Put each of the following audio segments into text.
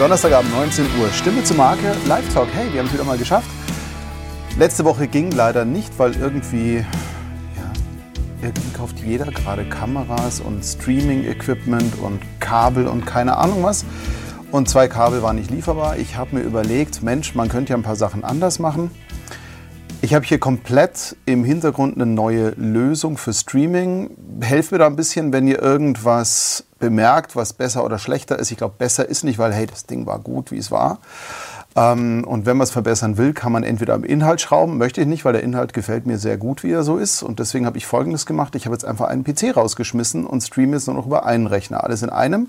Donnerstagabend 19 Uhr. Stimme zur Marke, Live Talk. Hey, wir haben es wieder mal geschafft. Letzte Woche ging leider nicht, weil irgendwie, ja, irgendwie kauft jeder gerade Kameras und Streaming-Equipment und Kabel und keine Ahnung was. Und zwei Kabel waren nicht lieferbar. Ich habe mir überlegt, Mensch, man könnte ja ein paar Sachen anders machen. Ich habe hier komplett im Hintergrund eine neue Lösung für Streaming. Helft mir da ein bisschen, wenn ihr irgendwas bemerkt, was besser oder schlechter ist. Ich glaube, besser ist nicht, weil hey, das Ding war gut, wie es war. Ähm, und wenn man es verbessern will, kann man entweder am Inhalt schrauben. Möchte ich nicht, weil der Inhalt gefällt mir sehr gut, wie er so ist. Und deswegen habe ich Folgendes gemacht. Ich habe jetzt einfach einen PC rausgeschmissen und streame jetzt nur noch über einen Rechner. Alles in einem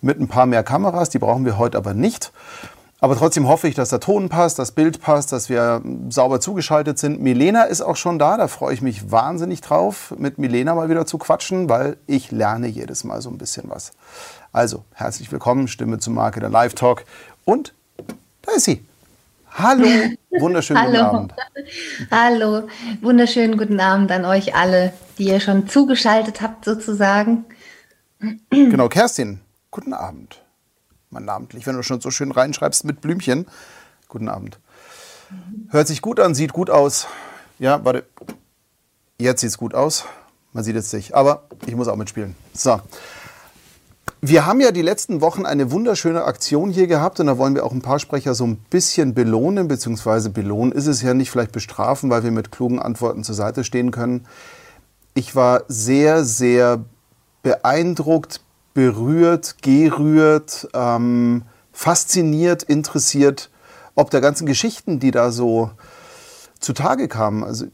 mit ein paar mehr Kameras. Die brauchen wir heute aber nicht. Aber trotzdem hoffe ich, dass der Ton passt, das Bild passt, dass wir sauber zugeschaltet sind. Milena ist auch schon da, da freue ich mich wahnsinnig drauf, mit Milena mal wieder zu quatschen, weil ich lerne jedes Mal so ein bisschen was. Also, herzlich willkommen, Stimme zum Marke der Live Talk. Und da ist sie. Hallo, wunderschönen Hallo. guten Abend. Hallo, wunderschönen guten Abend an euch alle, die ihr schon zugeschaltet habt sozusagen. Genau, Kerstin, guten Abend. Mal namentlich, wenn du schon so schön reinschreibst mit Blümchen. Guten Abend. Hört sich gut an, sieht gut aus. Ja, warte. Jetzt sieht es gut aus. Man sieht es nicht. Aber ich muss auch mitspielen. So. Wir haben ja die letzten Wochen eine wunderschöne Aktion hier gehabt und da wollen wir auch ein paar Sprecher so ein bisschen belohnen, beziehungsweise belohnen ist es ja nicht, vielleicht bestrafen, weil wir mit klugen Antworten zur Seite stehen können. Ich war sehr, sehr beeindruckt, berührt, gerührt, ähm, fasziniert, interessiert, ob der ganzen Geschichten, die da so zutage kamen. Also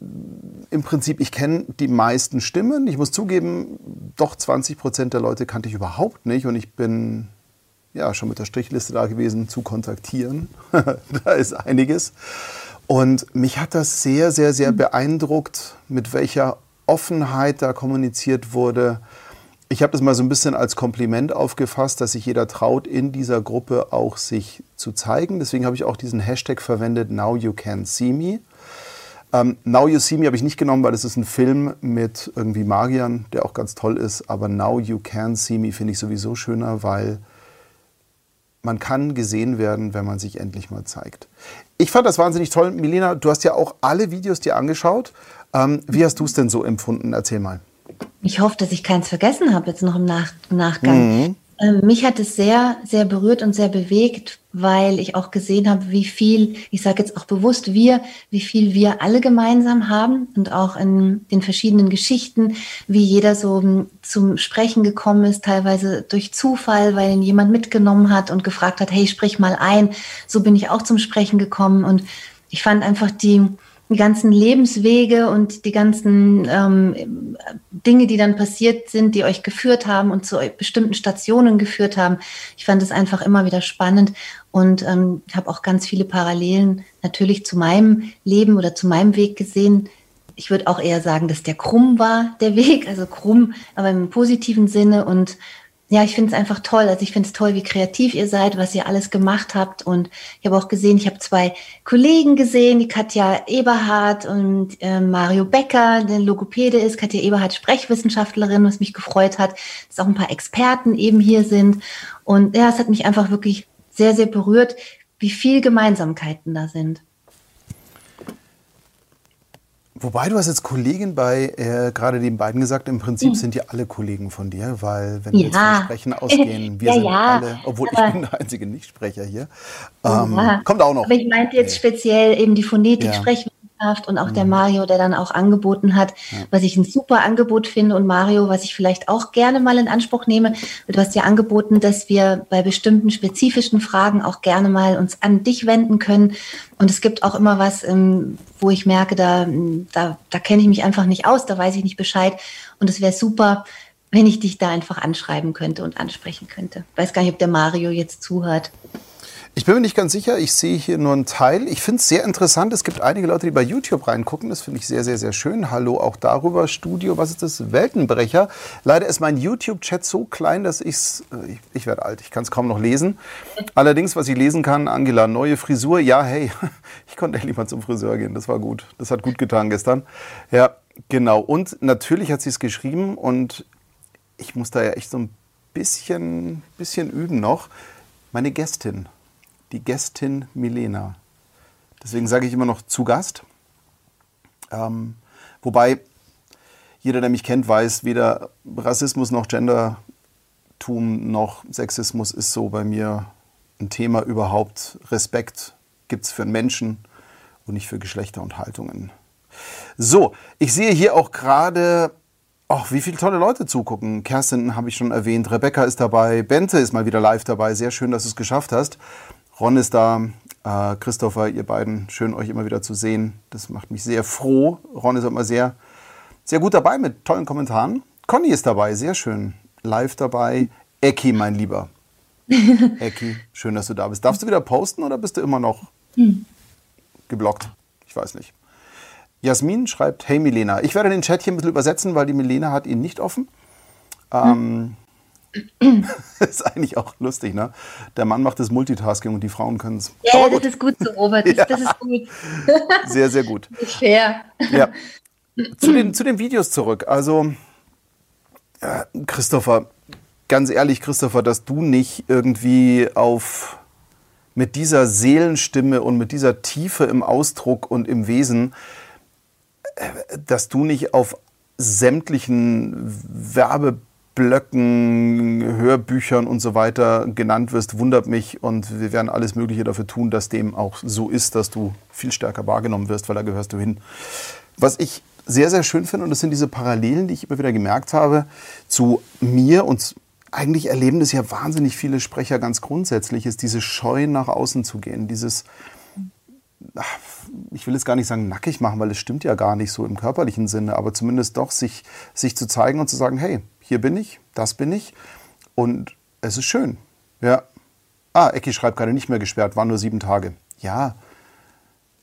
im Prinzip, ich kenne die meisten Stimmen. Ich muss zugeben, doch 20 Prozent der Leute kannte ich überhaupt nicht und ich bin ja schon mit der Strichliste da gewesen zu kontaktieren. da ist einiges. Und mich hat das sehr, sehr, sehr beeindruckt, mit welcher Offenheit da kommuniziert wurde. Ich habe das mal so ein bisschen als Kompliment aufgefasst, dass sich jeder traut, in dieser Gruppe auch sich zu zeigen. Deswegen habe ich auch diesen Hashtag verwendet, Now You Can See Me. Ähm, Now You See Me habe ich nicht genommen, weil es ist ein Film mit irgendwie Magiern, der auch ganz toll ist. Aber Now You Can See Me finde ich sowieso schöner, weil man kann gesehen werden, wenn man sich endlich mal zeigt. Ich fand das wahnsinnig toll. Milena, du hast ja auch alle Videos dir angeschaut. Ähm, wie hast du es denn so empfunden? Erzähl mal. Ich hoffe, dass ich keins vergessen habe jetzt noch im, Nach im Nachgang. Ähm, mich hat es sehr, sehr berührt und sehr bewegt, weil ich auch gesehen habe, wie viel, ich sage jetzt auch bewusst wir, wie viel wir alle gemeinsam haben und auch in den verschiedenen Geschichten, wie jeder so m, zum Sprechen gekommen ist, teilweise durch Zufall, weil ihn jemand mitgenommen hat und gefragt hat, hey, sprich mal ein. So bin ich auch zum Sprechen gekommen und ich fand einfach die, die ganzen Lebenswege und die ganzen ähm, Dinge, die dann passiert sind, die euch geführt haben und zu bestimmten Stationen geführt haben. Ich fand es einfach immer wieder spannend und ähm, habe auch ganz viele Parallelen natürlich zu meinem Leben oder zu meinem Weg gesehen. Ich würde auch eher sagen, dass der krumm war, der Weg, also krumm, aber im positiven Sinne und ja, ich finde es einfach toll. Also ich finde es toll, wie kreativ ihr seid, was ihr alles gemacht habt. Und ich habe auch gesehen, ich habe zwei Kollegen gesehen, die Katja Eberhardt und äh, Mario Becker, der Logopäde ist. Katja Eberhardt, Sprechwissenschaftlerin, was mich gefreut hat, dass auch ein paar Experten eben hier sind. Und ja, es hat mich einfach wirklich sehr, sehr berührt, wie viel Gemeinsamkeiten da sind. Wobei du hast jetzt Kollegin bei äh, gerade den beiden gesagt, im Prinzip sind die alle Kollegen von dir, weil wenn wir jetzt Ja. vom Sprechen ausgehen, wir Ja, sind ja, alle, obwohl ich aber- bin der einzige Nichtsprecher hier. Ähm, Ja. Kommt auch noch. Aber ich meinte jetzt speziell eben die Phonetik, Ja. Mhm. Und auch der Mario, der dann auch angeboten hat, was ich ein super Angebot finde. Und Mario, was ich vielleicht auch gerne mal in Anspruch nehme, du hast ja angeboten, dass wir bei bestimmten spezifischen Fragen auch gerne mal uns an dich wenden können. Und es gibt auch immer was, ähm, wo ich merke, da, da, da kenne ich mich einfach nicht aus, da weiß ich nicht Bescheid. Und es wäre super, wenn ich dich da einfach anschreiben könnte und ansprechen könnte. Weiß gar nicht, ob der Mario jetzt zuhört. Ich bin mir nicht ganz sicher, ich sehe hier nur einen Teil. Ich finde es sehr interessant. Es gibt einige Leute, die bei YouTube reingucken. Das finde ich sehr, sehr, sehr schön. Hallo auch darüber. Studio, was ist das? Weltenbrecher. Leider ist mein YouTube-Chat so klein, dass ich's, äh, ich Ich werde alt, ich kann es kaum noch lesen. Allerdings, was ich lesen kann, Angela, neue Frisur. Ja, hey, ich konnte endlich mal zum Friseur gehen. Das war gut. Das hat gut getan gestern. Ja, genau. Und natürlich hat sie es geschrieben und ich muss da ja echt so ein bisschen, bisschen üben noch. meine Gästin, die Gästin Milena. Deswegen sage ich immer noch zu Gast. Ähm, wobei jeder, der mich kennt, weiß, weder Rassismus noch Gendertum noch Sexismus ist so bei mir ein Thema überhaupt. Respekt gibt es für einen Menschen und nicht für Geschlechter und Haltungen. So, ich sehe hier auch gerade, ach, wie viele tolle Leute zugucken. Kerstin habe ich schon erwähnt, Rebecca ist dabei, Bente ist mal wieder live dabei. Sehr schön, dass du es geschafft hast. Ron ist da, äh, Christopher, ihr beiden, schön euch immer wieder zu sehen. Das macht mich sehr froh. Ron ist immer sehr, sehr gut dabei mit tollen Kommentaren. Conny ist dabei, sehr schön. Live dabei. Ecki, mein Lieber. Ecki, schön, dass du da bist. Darfst du wieder posten oder bist du immer noch hm. geblockt? Ich weiß nicht. Jasmin schreibt, hey Milena, ich werde den Chat hier ein bisschen übersetzen, weil die Milena hat ihn nicht offen. Ähm, hm. ist eigentlich auch lustig, ne? Der Mann macht das Multitasking und die Frauen können es. Ja, das ist gut so, Robert. Das, ja. das ist gut. sehr, sehr gut. Fair. Ja. Zu den, zu den Videos zurück. Also, äh, Christopher, ganz ehrlich, Christopher, dass du nicht irgendwie auf mit dieser Seelenstimme und mit dieser Tiefe im Ausdruck und im Wesen dass du nicht auf sämtlichen Werbeblöcken, Hörbüchern und so weiter genannt wirst, wundert mich und wir werden alles Mögliche dafür tun, dass dem auch so ist, dass du viel stärker wahrgenommen wirst, weil da gehörst du hin. Was ich sehr, sehr schön finde, und das sind diese Parallelen, die ich immer wieder gemerkt habe, zu mir und eigentlich erleben das ja wahnsinnig viele Sprecher ganz grundsätzlich, ist diese Scheu nach außen zu gehen, dieses ich will jetzt gar nicht sagen nackig machen, weil es stimmt ja gar nicht so im körperlichen Sinne, aber zumindest doch sich, sich zu zeigen und zu sagen, hey, hier bin ich, das bin ich und es ist schön. Ja. Ah, Ecki schreibt gerade nicht mehr gesperrt, waren nur sieben Tage. Ja,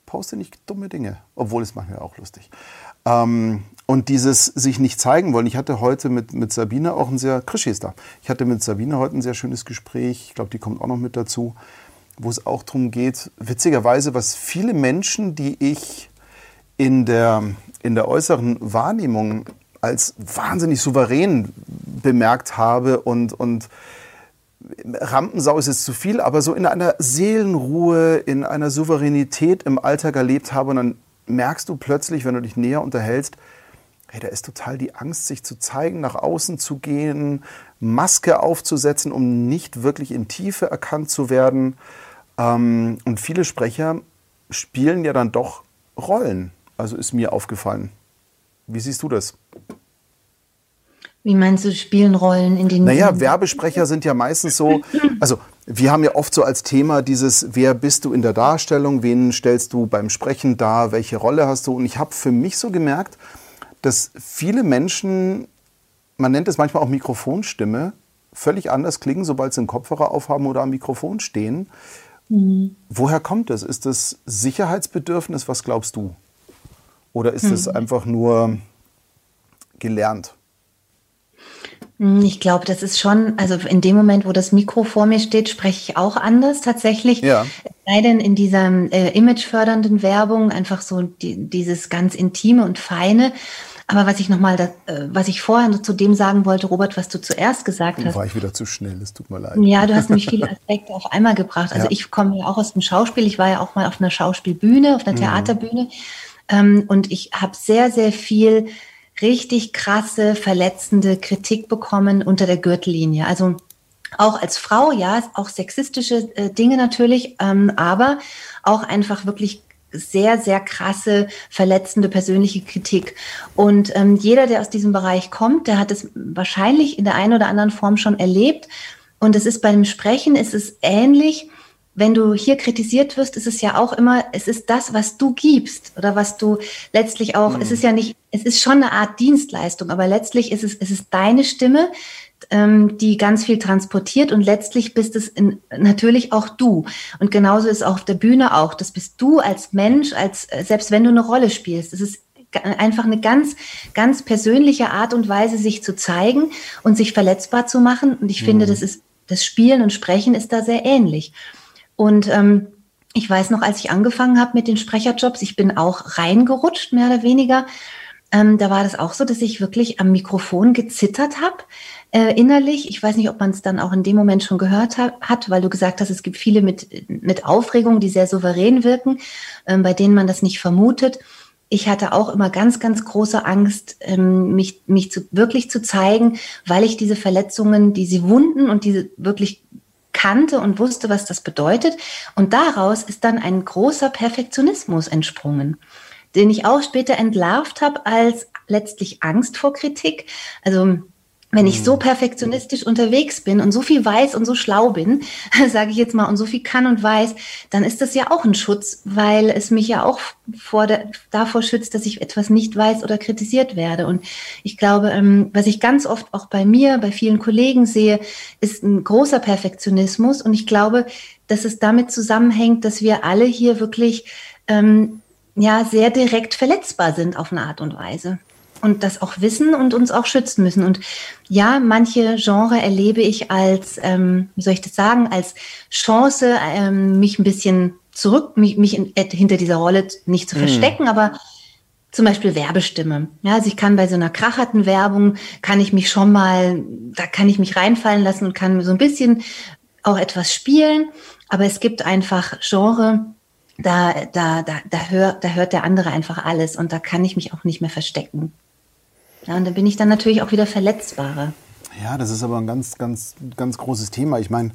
poste nicht dumme Dinge, obwohl es manchmal auch lustig. Ähm, und dieses sich nicht zeigen wollen. Ich hatte heute mit, mit Sabine auch ein sehr, Krischi ist da. Ich hatte mit Sabine heute ein sehr schönes Gespräch. Ich glaube, die kommt auch noch mit dazu wo es auch darum geht, witzigerweise, was viele Menschen, die ich in der, in der äußeren Wahrnehmung als wahnsinnig souverän bemerkt habe und, und Rampensau ist jetzt zu viel, aber so in einer Seelenruhe, in einer Souveränität im Alltag erlebt habe und dann merkst du plötzlich, wenn du dich näher unterhältst, hey, da ist total die Angst, sich zu zeigen, nach außen zu gehen, Maske aufzusetzen, um nicht wirklich in Tiefe erkannt zu werden. Ähm, und viele Sprecher spielen ja dann doch Rollen. Also ist mir aufgefallen. Wie siehst du das? Wie meinst du, spielen Rollen in den. Naja, Werbesprecher sind ja meistens so. Also, wir haben ja oft so als Thema dieses, wer bist du in der Darstellung, wen stellst du beim Sprechen dar, welche Rolle hast du? Und ich habe für mich so gemerkt, dass viele Menschen, man nennt es manchmal auch Mikrofonstimme, völlig anders klingen, sobald sie einen Kopfhörer aufhaben oder am Mikrofon stehen. Mhm. Woher kommt das? Ist das Sicherheitsbedürfnis? Was glaubst du? Oder ist es mhm. einfach nur gelernt? Hm, ich glaube, das ist schon, also in dem Moment, wo das Mikro vor mir steht, spreche ich auch anders tatsächlich. Ja. Sei denn in dieser äh, imagefördernden Werbung einfach so die, dieses ganz intime und feine. Aber was ich nochmal, äh, was ich vorher noch zu dem sagen wollte, Robert, was du zuerst gesagt hast. War ich wieder zu schnell, es tut mir leid. Ja, du hast nämlich viele Aspekte auf einmal gebracht. Also ja. ich komme ja auch aus dem Schauspiel. Ich war ja auch mal auf einer Schauspielbühne, auf einer mhm. Theaterbühne. Ähm, und ich habe sehr, sehr viel richtig krasse, verletzende Kritik bekommen unter der Gürtellinie. Also auch als Frau, ja, auch sexistische äh, Dinge natürlich, ähm, aber auch einfach wirklich sehr, sehr krasse, verletzende persönliche Kritik. Und ähm, jeder, der aus diesem Bereich kommt, der hat es wahrscheinlich in der einen oder anderen Form schon erlebt. Und es ist beim Sprechen, ist es ähnlich. Wenn du hier kritisiert wirst, ist es ja auch immer, es ist das, was du gibst oder was du letztlich auch, mhm. es ist ja nicht, es ist schon eine Art Dienstleistung, aber letztlich ist es, es ist deine Stimme, ähm, die ganz viel transportiert und letztlich bist es in, natürlich auch du. Und genauso ist auch auf der Bühne auch. Das bist du als Mensch, als äh, selbst wenn du eine Rolle spielst. Es ist einfach eine ganz, ganz persönliche Art und Weise, sich zu zeigen und sich verletzbar zu machen. Und ich mhm. finde, das ist das Spielen und Sprechen ist da sehr ähnlich. Und ähm, ich weiß noch, als ich angefangen habe mit den Sprecherjobs, ich bin auch reingerutscht, mehr oder weniger. ähm, da war das auch so, dass ich wirklich am Mikrofon gezittert habe, äh, innerlich. Ich weiß nicht, ob man es dann auch in dem Moment schon gehört ha hat, weil du gesagt hast, es gibt viele mit, mit Aufregung, die sehr souverän wirken, ähm, bei denen man das nicht vermutet. Ich hatte auch immer ganz, ganz große Angst, ähm, mich, mich zu, wirklich zu zeigen, weil ich diese Verletzungen, diese Wunden und diese wirklich kannte und wusste, was das bedeutet. Und daraus ist dann ein großer Perfektionismus entsprungen den ich auch später entlarvt habe als letztlich Angst vor Kritik. Also wenn ich so mhm. perfektionistisch unterwegs bin und so viel weiß und so schlau bin, sage ich jetzt mal, und so viel kann und weiß, dann ist das ja auch ein Schutz, weil es mich ja auch vor der, davor schützt, dass ich etwas nicht weiß oder kritisiert werde. Und ich glaube, ähm, was ich ganz oft auch bei mir, bei vielen Kollegen sehe, ist ein großer Perfektionismus. Und ich glaube, dass es damit zusammenhängt, dass wir alle hier wirklich ähm, ja sehr direkt verletzbar sind auf eine Art und Weise und das auch wissen und uns auch schützen müssen. Und ja, manche Genre erlebe ich als, ähm, wie soll ich das sagen, als Chance, ähm, mich ein bisschen zurück, mich, mich in, äh, hinter dieser Rolle nicht zu hm. verstecken, aber zum Beispiel Werbestimme. Ja, also ich kann bei so einer kracherten Werbung, kann ich mich schon mal, da kann ich mich reinfallen lassen und kann so ein bisschen auch etwas spielen. Aber es gibt einfach Genre, da, da, da, da, hör, da hört der andere einfach alles und da kann ich mich auch nicht mehr verstecken. Ja, und da bin ich dann natürlich auch wieder verletzbarer. Ja, das ist aber ein ganz, ganz, ganz großes Thema. Ich meine,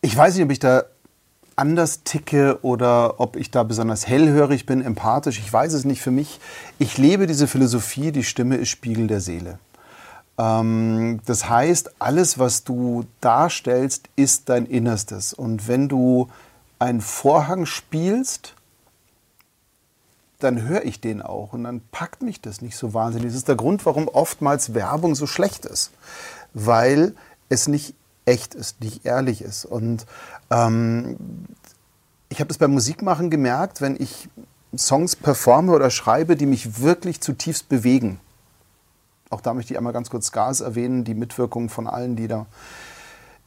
ich weiß nicht, ob ich da anders ticke oder ob ich da besonders hellhörig bin, empathisch. Ich weiß es nicht für mich. Ich lebe diese Philosophie, die Stimme ist Spiegel der Seele. Ähm, das heißt, alles, was du darstellst, ist dein Innerstes. Und wenn du einen Vorhang spielst, dann höre ich den auch und dann packt mich das nicht so wahnsinnig. Das ist der Grund, warum oftmals Werbung so schlecht ist, weil es nicht echt ist, nicht ehrlich ist. Und ähm, ich habe das beim Musikmachen gemerkt, wenn ich Songs performe oder schreibe, die mich wirklich zutiefst bewegen. Auch da möchte ich einmal ganz kurz Gas erwähnen, die Mitwirkung von allen, die da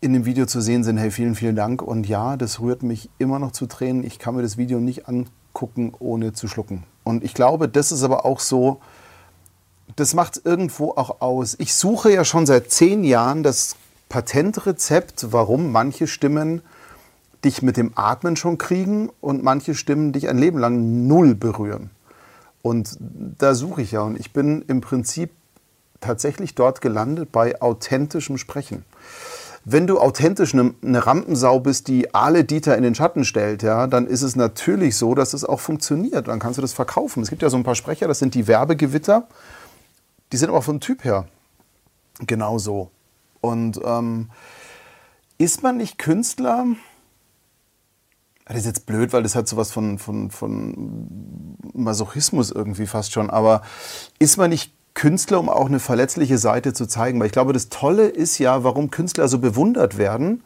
in dem Video zu sehen sind. Hey, vielen, vielen Dank. Und ja, das rührt mich immer noch zu Tränen. Ich kann mir das Video nicht angucken, ohne zu schlucken. Und ich glaube, das ist aber auch so, das macht es irgendwo auch aus. Ich suche ja schon seit zehn Jahren das Patentrezept, warum manche Stimmen dich mit dem Atmen schon kriegen und manche Stimmen dich ein Leben lang null berühren. Und da suche ich ja. Und ich bin im Prinzip tatsächlich dort gelandet bei authentischem Sprechen wenn du authentisch eine, eine Rampensau bist, die alle Dieter in den Schatten stellt, ja, dann ist es natürlich so, dass es auch funktioniert. Dann kannst du das verkaufen. Es gibt ja so ein paar Sprecher, das sind die Werbegewitter. Die sind aber vom Typ her genauso. Und ähm, ist man nicht Künstler? Das ist jetzt blöd, weil das hat sowas von, von, von Masochismus irgendwie fast schon. Aber ist man nicht Künstler, um auch eine verletzliche Seite zu zeigen. Weil ich glaube, das Tolle ist ja, warum Künstler so bewundert werden,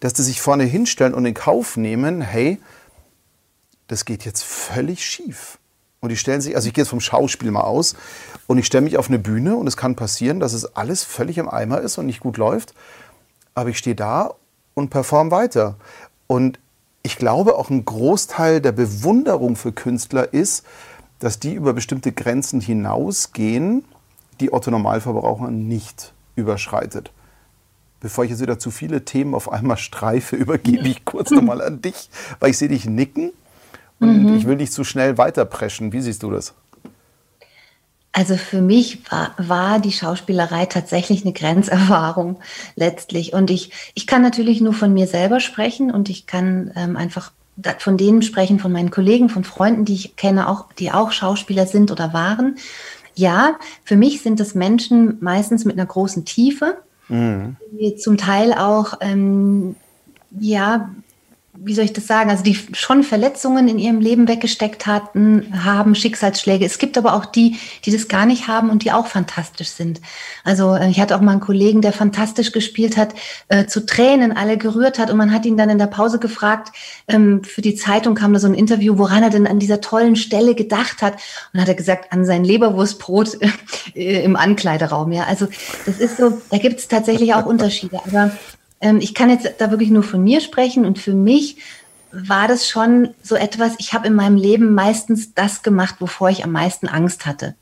dass die sich vorne hinstellen und in Kauf nehmen, hey, das geht jetzt völlig schief. Und die stellen sich, also ich gehe jetzt vom Schauspiel mal aus und ich stelle mich auf eine Bühne und es kann passieren, dass es alles völlig im Eimer ist und nicht gut läuft. Aber ich stehe da und performe weiter. Und ich glaube, auch ein Großteil der Bewunderung für Künstler ist, dass die über bestimmte Grenzen hinausgehen die Otto Normalverbraucher nicht überschreitet. Bevor ich jetzt wieder zu viele Themen auf einmal streife, übergebe ich kurz nochmal an dich, weil ich sehe dich nicken und mhm. ich will nicht zu schnell weiterpreschen. Wie siehst du das? Also für mich war, war, die Schauspielerei tatsächlich eine Grenzerfahrung letztlich. Und ich, ich kann natürlich nur von mir selber sprechen und ich kann ähm, einfach von denen sprechen, von meinen Kollegen, von Freunden, die ich kenne, auch, die auch Schauspieler sind oder waren. Ja, für mich sind es Menschen meistens mit einer großen Tiefe, mhm. die zum Teil auch ähm, ja wie soll ich das sagen, also die schon Verletzungen in ihrem Leben weggesteckt hatten, haben Schicksalsschläge. Es gibt aber auch die, die das gar nicht haben und die auch fantastisch sind. Also äh, ich hatte auch mal einen Kollegen, der fantastisch gespielt hat, äh, zu Tränen alle gerührt hat und man hat ihn dann in der Pause gefragt, ähm, für die Zeitung kam da so ein Interview, woran er denn an dieser tollen Stelle gedacht hat und hat er gesagt, an sein Leberwurstbrot äh, im Ankleideraum. Ja, also das ist so, da gibt es tatsächlich auch Unterschiede. Aber ich kann jetzt da wirklich nur von mir sprechen und für mich war das schon so etwas, ich habe in meinem Leben meistens das gemacht, wovor ich am meisten Angst hatte.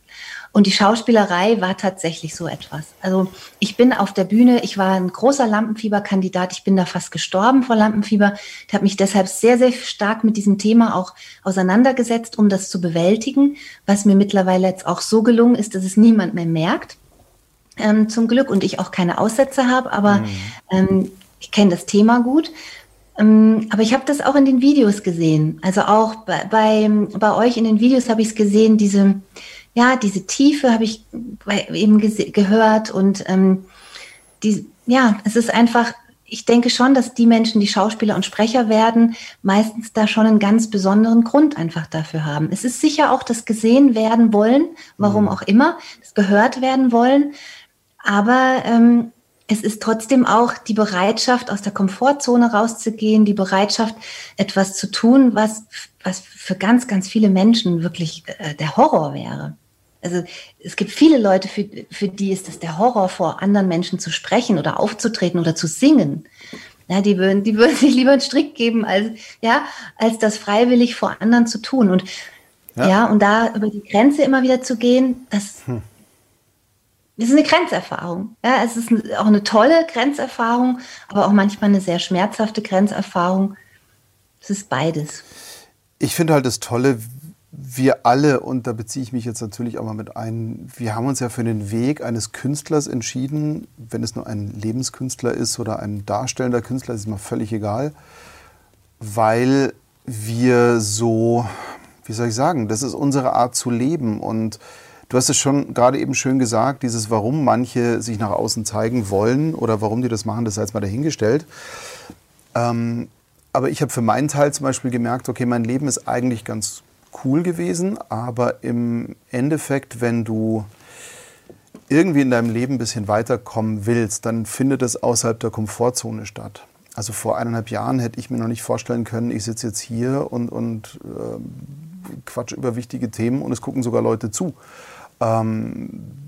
Und die Schauspielerei war tatsächlich so etwas. Also ich bin auf der Bühne, ich war ein großer Lampenfieberkandidat, ich bin da fast gestorben vor Lampenfieber. Ich habe mich deshalb sehr, sehr stark mit diesem Thema auch auseinandergesetzt, um das zu bewältigen, was mir mittlerweile jetzt auch so gelungen ist, dass es niemand mehr merkt. Ähm, zum Glück und ich auch keine Aussätze habe, aber mhm. ähm, ich kenne das Thema gut. Ähm, aber ich habe das auch in den Videos gesehen. Also auch bei, bei, bei euch in den Videos habe ich es gesehen, diese, ja, diese Tiefe habe ich eben gehört und ähm, die, ja, es ist einfach, ich denke schon, dass die Menschen, die Schauspieler und Sprecher werden, meistens da schon einen ganz besonderen Grund einfach dafür haben. Es ist sicher auch das gesehen werden wollen, warum mhm. auch immer, das gehört werden wollen, aber ähm, es ist trotzdem auch die Bereitschaft, aus der Komfortzone rauszugehen, die Bereitschaft, etwas zu tun, was, was für ganz, ganz viele Menschen wirklich äh, der Horror wäre. Also es gibt viele Leute, für, für die ist es der Horror, vor anderen Menschen zu sprechen oder aufzutreten oder zu singen. Ja, die würden, die würden sich lieber einen Strick geben, als, ja, als das freiwillig vor anderen zu tun. Und ja, ja und da über die Grenze immer wieder zu gehen, das, hm. Das ist eine Grenzerfahrung. Ja, es ist auch eine tolle Grenzerfahrung, aber auch manchmal eine sehr schmerzhafte Grenzerfahrung. Es ist beides. Ich finde halt das Tolle, wir alle, und da beziehe ich mich jetzt natürlich auch mal mit ein, wir haben uns ja für den Weg eines Künstlers entschieden, wenn es nur ein Lebenskünstler ist oder ein darstellender Künstler, ist mir völlig egal, weil wir so, wie soll ich sagen, das ist unsere Art zu leben und du hast es schon gerade eben schön gesagt, dieses warum manche sich nach außen zeigen wollen oder warum die das machen, das sei jetzt mal dahingestellt. Ähm, aber ich habe für meinen Teil zum Beispiel gemerkt, okay, mein Leben ist eigentlich ganz cool gewesen, aber im Endeffekt, wenn du irgendwie in deinem Leben ein bisschen weiterkommen willst, dann findet es außerhalb der Komfortzone statt. Also vor eineinhalb Jahren hätte ich mir noch nicht vorstellen können, ich sitze jetzt hier und, und äh, quatsche über wichtige Themen und es gucken sogar Leute zu. Ähm,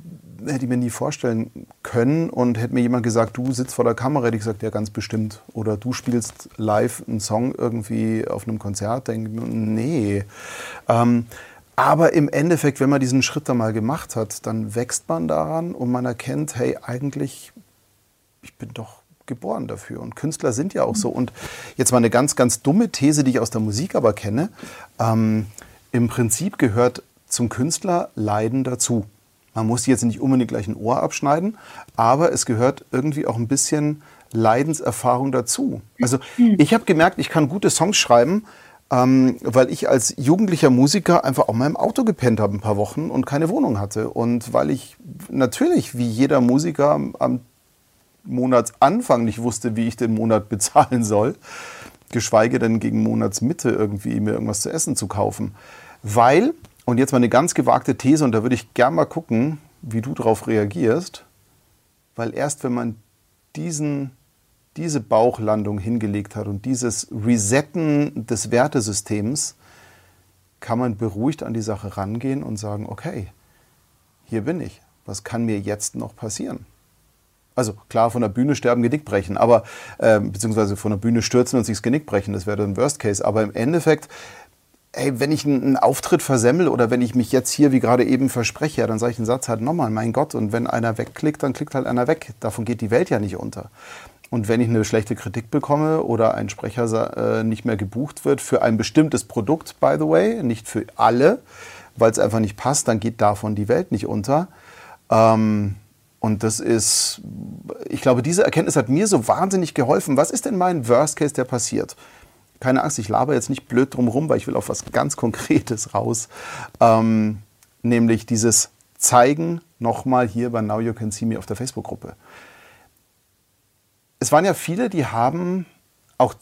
hätte ich mir nie vorstellen können. Und hätte mir jemand gesagt, du sitzt vor der Kamera, hätte ich gesagt, ja, ganz bestimmt. Oder du spielst live einen Song irgendwie auf einem Konzert, denke ich mir, nee. Ähm, aber im Endeffekt, wenn man diesen Schritt da mal gemacht hat, dann wächst man daran und man erkennt, hey, eigentlich, ich bin doch geboren dafür. Und Künstler sind ja auch so. Und jetzt mal eine ganz, ganz dumme These, die ich aus der Musik aber kenne. Ähm, Im Prinzip gehört zum Künstler Leiden dazu. Man muss jetzt nicht unbedingt gleich ein Ohr abschneiden, aber es gehört irgendwie auch ein bisschen Leidenserfahrung dazu. Also hm. ich habe gemerkt, ich kann gute Songs schreiben, ähm, weil ich als jugendlicher Musiker einfach auch mal im Auto gepennt habe ein paar Wochen und keine Wohnung hatte. Und weil ich natürlich, wie jeder Musiker am Monatsanfang nicht wusste, wie ich den Monat bezahlen soll, geschweige denn gegen Monatsmitte irgendwie mir irgendwas zu essen zu kaufen. Weil und jetzt mal eine ganz gewagte These, und da würde ich gerne mal gucken, wie du darauf reagierst, weil erst wenn man diesen, diese Bauchlandung hingelegt hat und dieses Resetten des Wertesystems, kann man beruhigt an die Sache rangehen und sagen, okay, hier bin ich. Was kann mir jetzt noch passieren? Also klar, von der Bühne sterben, Genick brechen, aber äh, beziehungsweise von der Bühne stürzen und sich das Genick brechen, das wäre dann Worst Case. Aber im Endeffekt ey, wenn ich einen Auftritt versemmel oder wenn ich mich jetzt hier wie gerade eben verspreche, dann sage ich einen Satz halt nochmal, mein Gott, und wenn einer wegklickt, dann klickt halt einer weg. Davon geht die Welt ja nicht unter. Und wenn ich eine schlechte Kritik bekomme oder ein Sprecher äh, nicht mehr gebucht wird für ein bestimmtes Produkt, by the way, nicht für alle, weil es einfach nicht passt, dann geht davon die Welt nicht unter. Ähm, und das ist, ich glaube, diese Erkenntnis hat mir so wahnsinnig geholfen. Was ist denn mein Worst Case, der passiert? Keine Angst, ich laber jetzt nicht blöd drum rum, weil ich will auf was ganz Konkretes raus. Ähm, nämlich dieses Zeigen nochmal hier bei Now You Can See Me auf der Facebook-Gruppe. Es waren ja viele, die haben auch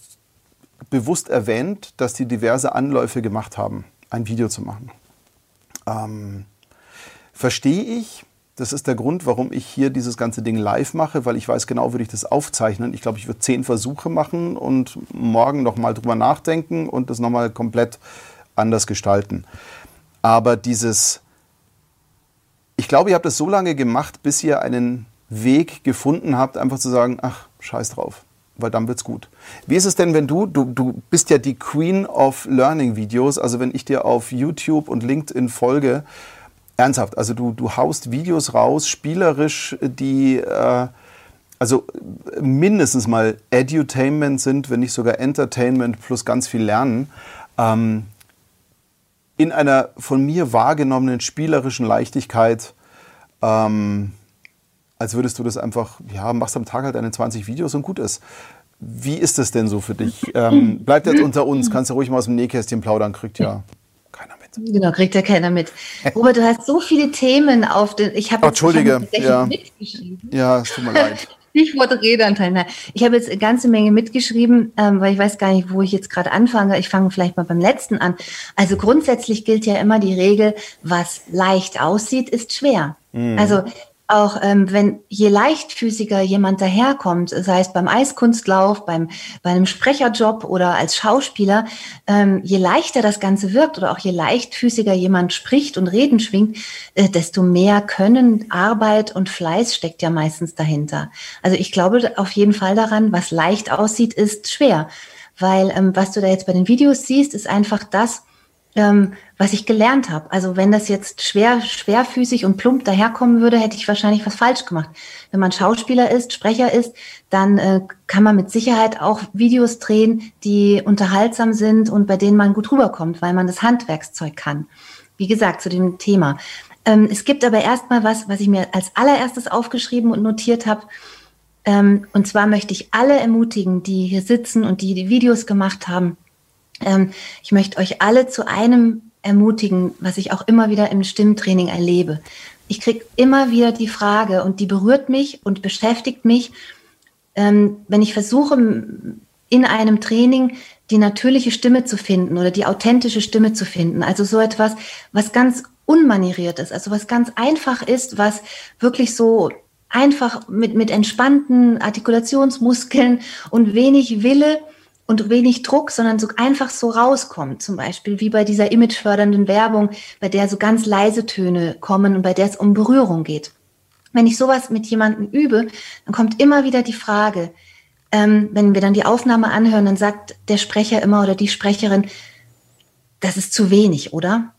bewusst erwähnt, dass die diverse Anläufe gemacht haben, ein Video zu machen. Ähm, verstehe ich, das ist der Grund, warum ich hier dieses ganze Ding live mache, weil ich weiß genau, würde ich das aufzeichnen. Ich glaube, ich würde zehn Versuche machen und morgen nochmal drüber nachdenken und das nochmal komplett anders gestalten. Aber dieses, ich glaube, ihr habt das so lange gemacht, bis ihr einen Weg gefunden habt, einfach zu sagen, ach, scheiß drauf. weil dann wird's gut. Wie ist es denn, wenn du, du, du bist ja die Queen of Learning Videos, also wenn ich dir auf YouTube und LinkedIn folge, ernsthaft, also du, du haust Videos raus, spielerisch, die äh, also mindestens mal Edutainment sind, wenn nicht sogar Entertainment plus ganz viel Lernen. Ähm, in einer von mir wahrgenommenen spielerischen Leichtigkeit, ähm, als würdest du das einfach, ja, machst am Tag halt deine 20 Videos und gut ist. Wie ist das denn so für dich? Ähm, bleibt jetzt unter uns, kannst du ruhig mal aus dem Nähkästchen plaudern, kriegt ja. Genau, kriegt ja keiner mit. Robert, du hast so viele Themen auf den. Ich habe Entschuldige, ich hab ja. mitgeschrieben. Ja, es tut mir leid. Stichwort Redeanteil. Nein, ich habe jetzt eine ganze Menge mitgeschrieben, ähm, weil ich weiß gar nicht, wo ich jetzt gerade anfange. Ich fange vielleicht mal beim letzten an. Also grundsätzlich gilt ja immer die Regel, was leicht aussieht, ist schwer. Mhm. Also auch ähm, wenn je leichtfüßiger jemand daherkommt, sei es beim Eiskunstlauf, beim, bei einem Sprecherjob oder als Schauspieler, ähm, je leichter das Ganze wirkt oder auch je leichtfüßiger jemand spricht und Reden schwingt, äh, desto mehr Können, Arbeit und Fleiß steckt ja meistens dahinter. Also ich glaube auf jeden Fall daran, was leicht aussieht, ist schwer. Weil ähm, was du da jetzt bei den Videos siehst, ist einfach das, ähm, was ich gelernt habe. Also wenn das jetzt schwer, schwerfüßig und plump daherkommen würde, hätte ich wahrscheinlich was falsch gemacht. Wenn man Schauspieler ist, Sprecher ist, dann äh, kann man mit Sicherheit auch Videos drehen, die unterhaltsam sind und bei denen man gut rüberkommt, weil man das Handwerkszeug kann. Wie gesagt, zu dem Thema. Ähm, es gibt aber erstmal was, was ich mir als allererstes aufgeschrieben und notiert habe. Ähm, und zwar möchte ich alle ermutigen, die hier sitzen und die die Videos gemacht haben, ich möchte euch alle zu einem ermutigen, was ich auch immer wieder im Stimmtraining erlebe. Ich kriege immer wieder die Frage und die berührt mich und beschäftigt mich, ähm, wenn ich versuche, in einem Training die natürliche Stimme zu finden oder die authentische Stimme zu finden. Also so etwas, was ganz unmanieriert ist, also was ganz einfach ist, was wirklich so einfach mit, mit entspannten Artikulationsmuskeln und wenig Wille und wenig Druck, sondern so einfach so rauskommt. Zum Beispiel wie bei dieser imagefördernden Werbung, bei der so ganz leise Töne kommen und bei der es um Berührung geht. Wenn ich sowas mit jemandem übe, dann kommt immer wieder die Frage, ähm, wenn wir dann die Aufnahme anhören, dann sagt der Sprecher immer oder die Sprecherin, das ist zu wenig, oder?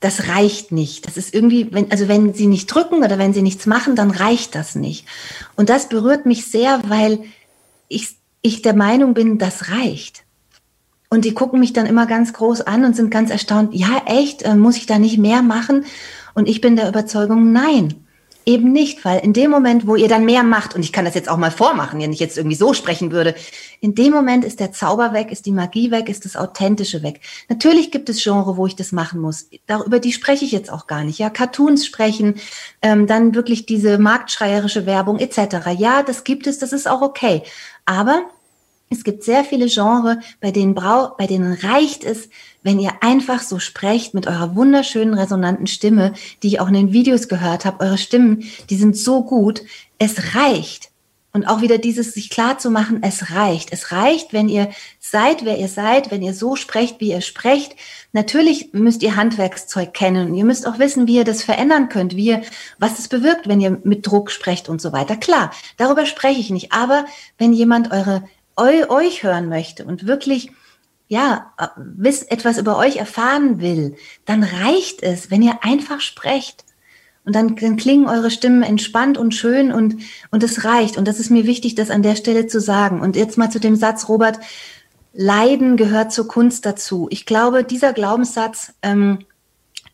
Das reicht nicht. Das ist irgendwie, wenn, also wenn sie nicht drücken oder wenn sie nichts machen, dann reicht das nicht. Und das berührt mich sehr, weil ich ich der Meinung bin, das reicht. Und die gucken mich dann immer ganz groß an und sind ganz erstaunt, ja, echt, äh, muss ich da nicht mehr machen? Und ich bin der Überzeugung, nein, eben nicht, weil in dem Moment, wo ihr dann mehr macht, und ich kann das jetzt auch mal vormachen, wenn ich jetzt irgendwie so sprechen würde, in dem Moment ist der Zauber weg, ist die Magie weg, ist das Authentische weg. Natürlich gibt es Genre, wo ich das machen muss. Darüber die spreche ich jetzt auch gar nicht. Ja, Cartoons sprechen, ähm, dann wirklich diese marktschreierische Werbung etc. Ja, das gibt es, das ist auch okay. Aber es gibt sehr viele Genres, bei denen, brau bei denen reicht es, wenn ihr einfach so sprecht mit eurer wunderschönen resonanten Stimme, die ich auch in den Videos gehört habe. Eure Stimmen, die sind so gut. Es reicht. Und auch wieder dieses sich klar zu machen, es reicht. Es reicht, wenn ihr seid, wer ihr seid, wenn ihr so sprecht, wie ihr sprecht. Natürlich müsst ihr Handwerkszeug kennen. Ihr müsst auch wissen, wie ihr das verändern könnt, wie ihr, was es bewirkt, wenn ihr mit Druck sprecht und so weiter. Klar, darüber spreche ich nicht. Aber wenn jemand eure eu, euch hören möchte und wirklich ja, wiss, etwas über euch erfahren will, dann reicht es, wenn ihr einfach sprecht. Und dann, dann klingen eure Stimmen entspannt und schön und, und es reicht. Und das ist mir wichtig, das an der Stelle zu sagen. Und jetzt mal zu dem Satz, Robert, Leiden gehört zur Kunst dazu. Ich glaube, dieser Glaubenssatz ähm,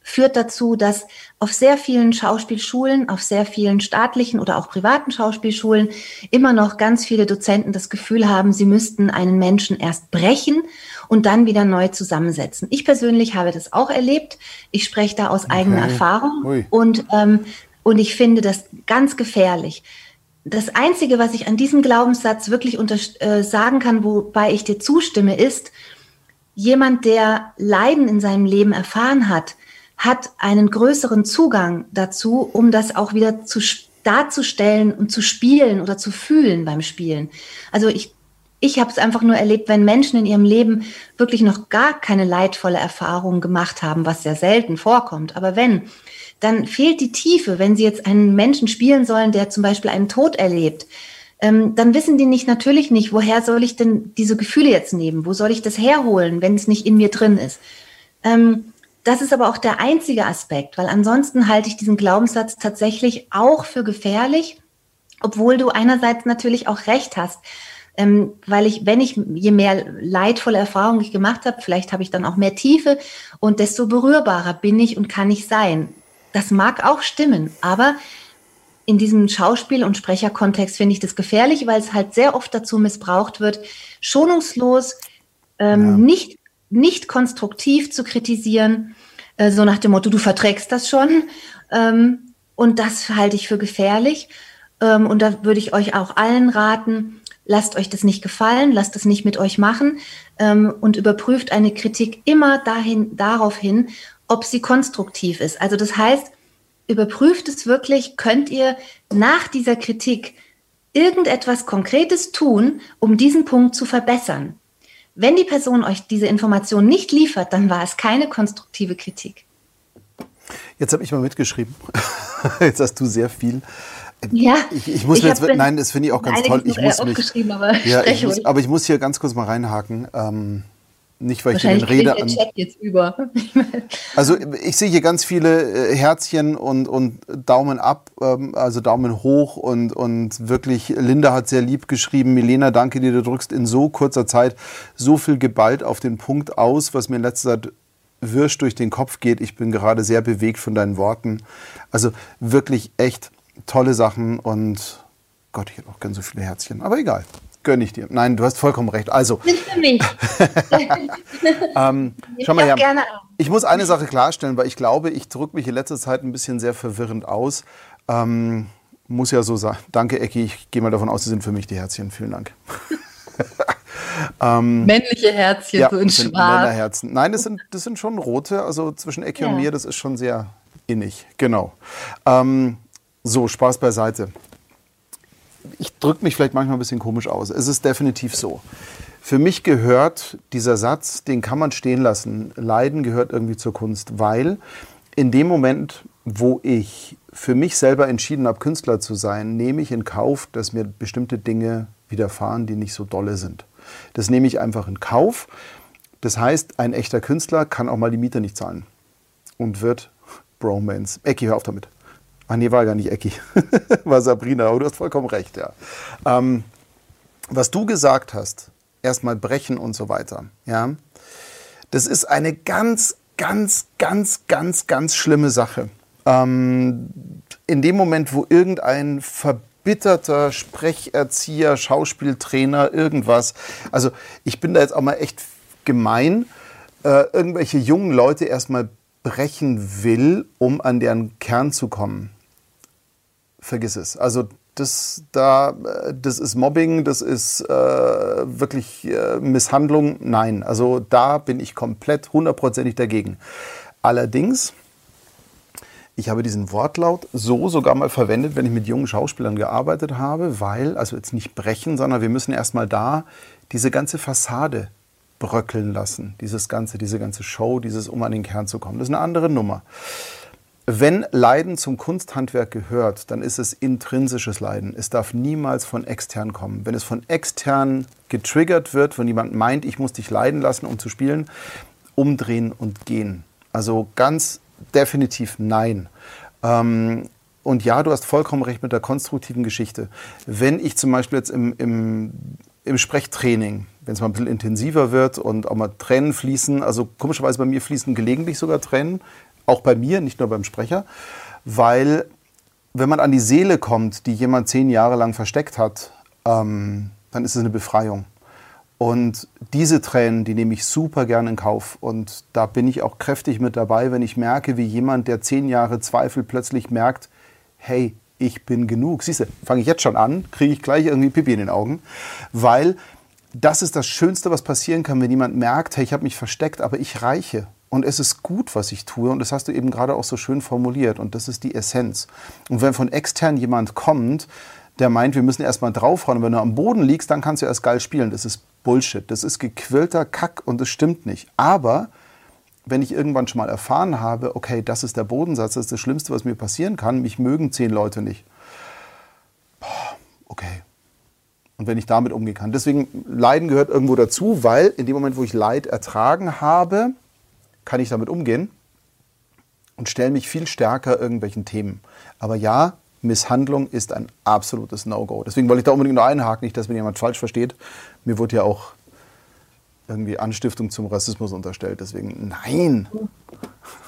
führt dazu, dass auf sehr vielen Schauspielschulen, auf sehr vielen staatlichen oder auch privaten Schauspielschulen immer noch ganz viele Dozenten das Gefühl haben, sie müssten einen Menschen erst brechen und dann wieder neu zusammensetzen. Ich persönlich habe das auch erlebt. Ich spreche da aus okay. eigener Erfahrung und, ähm, und ich finde das ganz gefährlich. Das Einzige, was ich an diesem Glaubenssatz wirklich äh, sagen kann, wobei ich dir zustimme, ist, jemand, der Leiden in seinem Leben erfahren hat, hat einen größeren Zugang dazu, um das auch wieder zu darzustellen und zu spielen oder zu fühlen beim Spielen. Also ich ich habe es einfach nur erlebt, wenn Menschen in ihrem Leben wirklich noch gar keine leidvolle Erfahrung gemacht haben, was sehr selten vorkommt. Aber wenn, dann fehlt die Tiefe. Wenn sie jetzt einen Menschen spielen sollen, der zum Beispiel einen Tod erlebt, ähm, dann wissen die nicht natürlich nicht, woher soll ich denn diese Gefühle jetzt nehmen? Wo soll ich das herholen, wenn es nicht in mir drin ist? Ähm, das ist aber auch der einzige Aspekt, weil ansonsten halte ich diesen Glaubenssatz tatsächlich auch für gefährlich, obwohl du einerseits natürlich auch recht hast. Ähm, weil ich, wenn ich, je mehr leidvolle Erfahrungen ich gemacht habe, vielleicht habe ich dann auch mehr Tiefe und desto berührbarer bin ich und kann ich sein. Das mag auch stimmen, aber in diesem Schauspiel- und Sprecherkontext finde ich das gefährlich, weil es halt sehr oft dazu missbraucht wird, schonungslos, ähm, ja. nicht, nicht konstruktiv zu kritisieren, äh, so nach dem Motto, du verträgst das schon. Ähm, und das halte ich für gefährlich. Ähm, und da würde ich euch auch allen raten, lasst euch das nicht gefallen, lasst es nicht mit euch machen ähm, und überprüft eine Kritik immer dahin, darauf hin, ob sie konstruktiv ist. Also das heißt, überprüft es wirklich, könnt ihr nach dieser Kritik irgendetwas Konkretes tun, um diesen Punkt zu verbessern. Wenn die Person euch diese Information nicht liefert, dann war es keine konstruktive Kritik. Jetzt habe ich mal mitgeschrieben. Jetzt hast du sehr viel. Ja, ich, ich muss ich jetzt, nein, das finde ich auch ganz toll. Ich muss mich, aber, ja, ich muss, aber ich muss hier ganz kurz mal reinhaken. Ähm, nicht, weil ich den Rede an. Chat jetzt über. also ich sehe hier ganz viele äh, Herzchen und, und Daumen ab, ähm, also Daumen hoch und, und wirklich, Linda hat sehr lieb geschrieben. Milena, danke dir, du drückst in so kurzer Zeit so viel geballt auf den Punkt aus, was mir in letzter Zeit wirsch durch den Kopf geht. Ich bin gerade sehr bewegt von deinen Worten. Also wirklich echt tolle Sachen und Gott, ich hätte auch gern so viele Herzchen, aber egal. Gönne ich dir. Nein, du hast vollkommen recht. Also. Sind für mich. ähm, schau mal her. Ich muss eine Sache klarstellen, weil ich glaube, ich drücke mich in letzter Zeit ein bisschen sehr verwirrend aus. Ähm, muss ja so sein. Danke, Ecki. Ich gehe mal davon aus, Sie sind für mich die Herzchen. Vielen Dank. ähm, Männliche Herzchen, ja, so in schwarz. Männerherzen. Nein, das sind, das sind schon rote. Also zwischen Ecki ja. und mir, das ist schon sehr innig. Genau. Ähm, so, Spaß beiseite. Ich drücke mich vielleicht manchmal ein bisschen komisch aus. Es ist definitiv so. Für mich gehört dieser Satz, den kann man stehen lassen. Leiden gehört irgendwie zur Kunst, weil in dem Moment, wo ich für mich selber entschieden habe, Künstler zu sein, nehme ich in Kauf, dass mir bestimmte Dinge widerfahren, die nicht so dolle sind. Das nehme ich einfach in Kauf. Das heißt, ein echter Künstler kann auch mal die Miete nicht zahlen und wird Bromance. Ecki, hör auf damit. Ach nee, war gar nicht Ecki. war Sabrina, aber du hast vollkommen recht, ja. Ähm, was du gesagt hast, erstmal brechen und so weiter, ja, das ist eine ganz, ganz, ganz, ganz, ganz schlimme Sache. Ähm, in dem Moment, wo irgendein verbitterter Sprecherzieher, Schauspieltrainer, irgendwas, also ich bin da jetzt auch mal echt gemein, äh, irgendwelche jungen Leute erstmal brechen will, um an deren Kern zu kommen vergiss es. Also das, da, das ist Mobbing, das ist äh, wirklich äh, Misshandlung. Nein, also da bin ich komplett hundertprozentig dagegen. Allerdings, ich habe diesen Wortlaut so sogar mal verwendet, wenn ich mit jungen Schauspielern gearbeitet habe, weil, also jetzt nicht brechen, sondern wir müssen erstmal da diese ganze Fassade bröckeln lassen. Dieses ganze, diese ganze Show, dieses, um an den Kern zu kommen. Das ist eine andere Nummer. Wenn Leiden zum Kunsthandwerk gehört, dann ist es intrinsisches Leiden. Es darf niemals von extern kommen. Wenn es von extern getriggert wird, wenn jemand meint, ich muss dich leiden lassen, um zu spielen, umdrehen und gehen. Also ganz definitiv nein. Ähm, und ja, du hast vollkommen recht mit der konstruktiven Geschichte. Wenn ich zum Beispiel jetzt im, im, im Sprechtraining, wenn es mal ein bisschen intensiver wird und auch mal Tränen fließen, also komischerweise bei mir fließen gelegentlich sogar Tränen, auch bei mir, nicht nur beim Sprecher, weil wenn man an die Seele kommt, die jemand zehn Jahre lang versteckt hat, ähm, dann ist es eine Befreiung. Und diese Tränen, die nehme ich super gern in Kauf. Und da bin ich auch kräftig mit dabei, wenn ich merke, wie jemand, der zehn Jahre Zweifel, plötzlich merkt, hey, ich bin genug. Siehst du, fange ich jetzt schon an, kriege ich gleich irgendwie Pipi in den Augen. Weil das ist das Schönste, was passieren kann, wenn jemand merkt, hey, ich habe mich versteckt, aber ich reiche. Und es ist gut, was ich tue. Und das hast du eben gerade auch so schön formuliert. Und das ist die Essenz. Und wenn von extern jemand kommt, der meint, wir müssen erstmal draufhauen. Und wenn du am Boden liegst, dann kannst du erst geil spielen. Das ist Bullshit. Das ist gequillter Kack und das stimmt nicht. Aber wenn ich irgendwann schon mal erfahren habe, okay, das ist der Bodensatz, das ist das Schlimmste, was mir passieren kann, mich mögen zehn Leute nicht. Boah, okay, Und wenn ich damit umgehen kann. Deswegen, Leiden gehört irgendwo dazu, weil in dem Moment, wo ich Leid ertragen habe, kann ich damit umgehen und stelle mich viel stärker irgendwelchen Themen. Aber ja, Misshandlung ist ein absolutes No-Go. Deswegen wollte ich da unbedingt nur einhaken, nicht, dass mir jemand falsch versteht. Mir wurde ja auch irgendwie Anstiftung zum Rassismus unterstellt. Deswegen nein.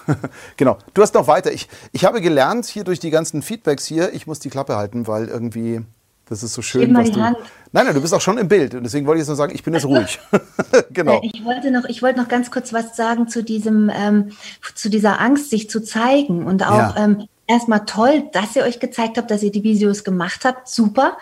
genau. Du hast noch weiter. Ich, ich habe gelernt hier durch die ganzen Feedbacks hier, ich muss die Klappe halten, weil irgendwie das ist so schön, was du. Hand. Nein, nein, du bist auch schon im Bild. Und deswegen wollte ich jetzt nur sagen, ich bin jetzt ruhig. genau. Äh, ich wollte, noch, ich wollte noch ganz kurz was sagen zu, diesem, ähm, zu dieser Angst, sich zu zeigen. Und auch ja. ähm, erstmal toll, dass ihr euch gezeigt habt, dass ihr die Videos gemacht habt. Super.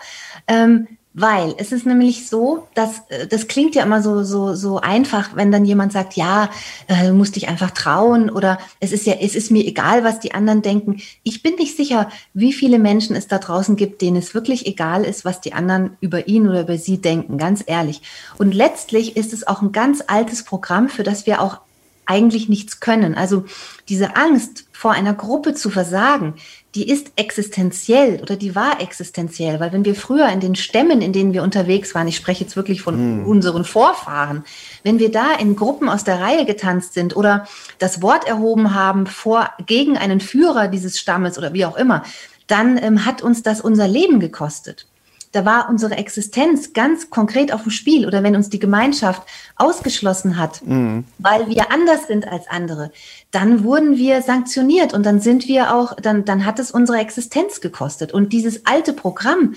Ähm, weil es ist nämlich so, dass äh, das klingt ja immer so so so einfach, wenn dann jemand sagt, ja, äh, du musst dich einfach trauen oder es ist ja es ist mir egal, was die anderen denken. Ich bin nicht sicher, wie viele Menschen es da draußen gibt, denen es wirklich egal ist, was die anderen über ihn oder über sie denken, ganz ehrlich. Und letztlich ist es auch ein ganz altes Programm, für das wir auch eigentlich nichts können. Also diese Angst vor einer Gruppe zu versagen, die ist existenziell oder die war existenziell, weil wenn wir früher in den Stämmen, in denen wir unterwegs waren, ich spreche jetzt wirklich von hm. unseren Vorfahren, wenn wir da in Gruppen aus der Reihe getanzt sind oder das Wort erhoben haben vor, gegen einen Führer dieses Stammes oder wie auch immer, dann ähm, hat uns das unser Leben gekostet da war unsere Existenz ganz konkret auf dem Spiel oder wenn uns die Gemeinschaft ausgeschlossen hat, mhm. weil wir anders sind als andere, dann wurden wir sanktioniert und dann sind wir auch, dann, dann hat es unsere Existenz gekostet. Und dieses alte Programm,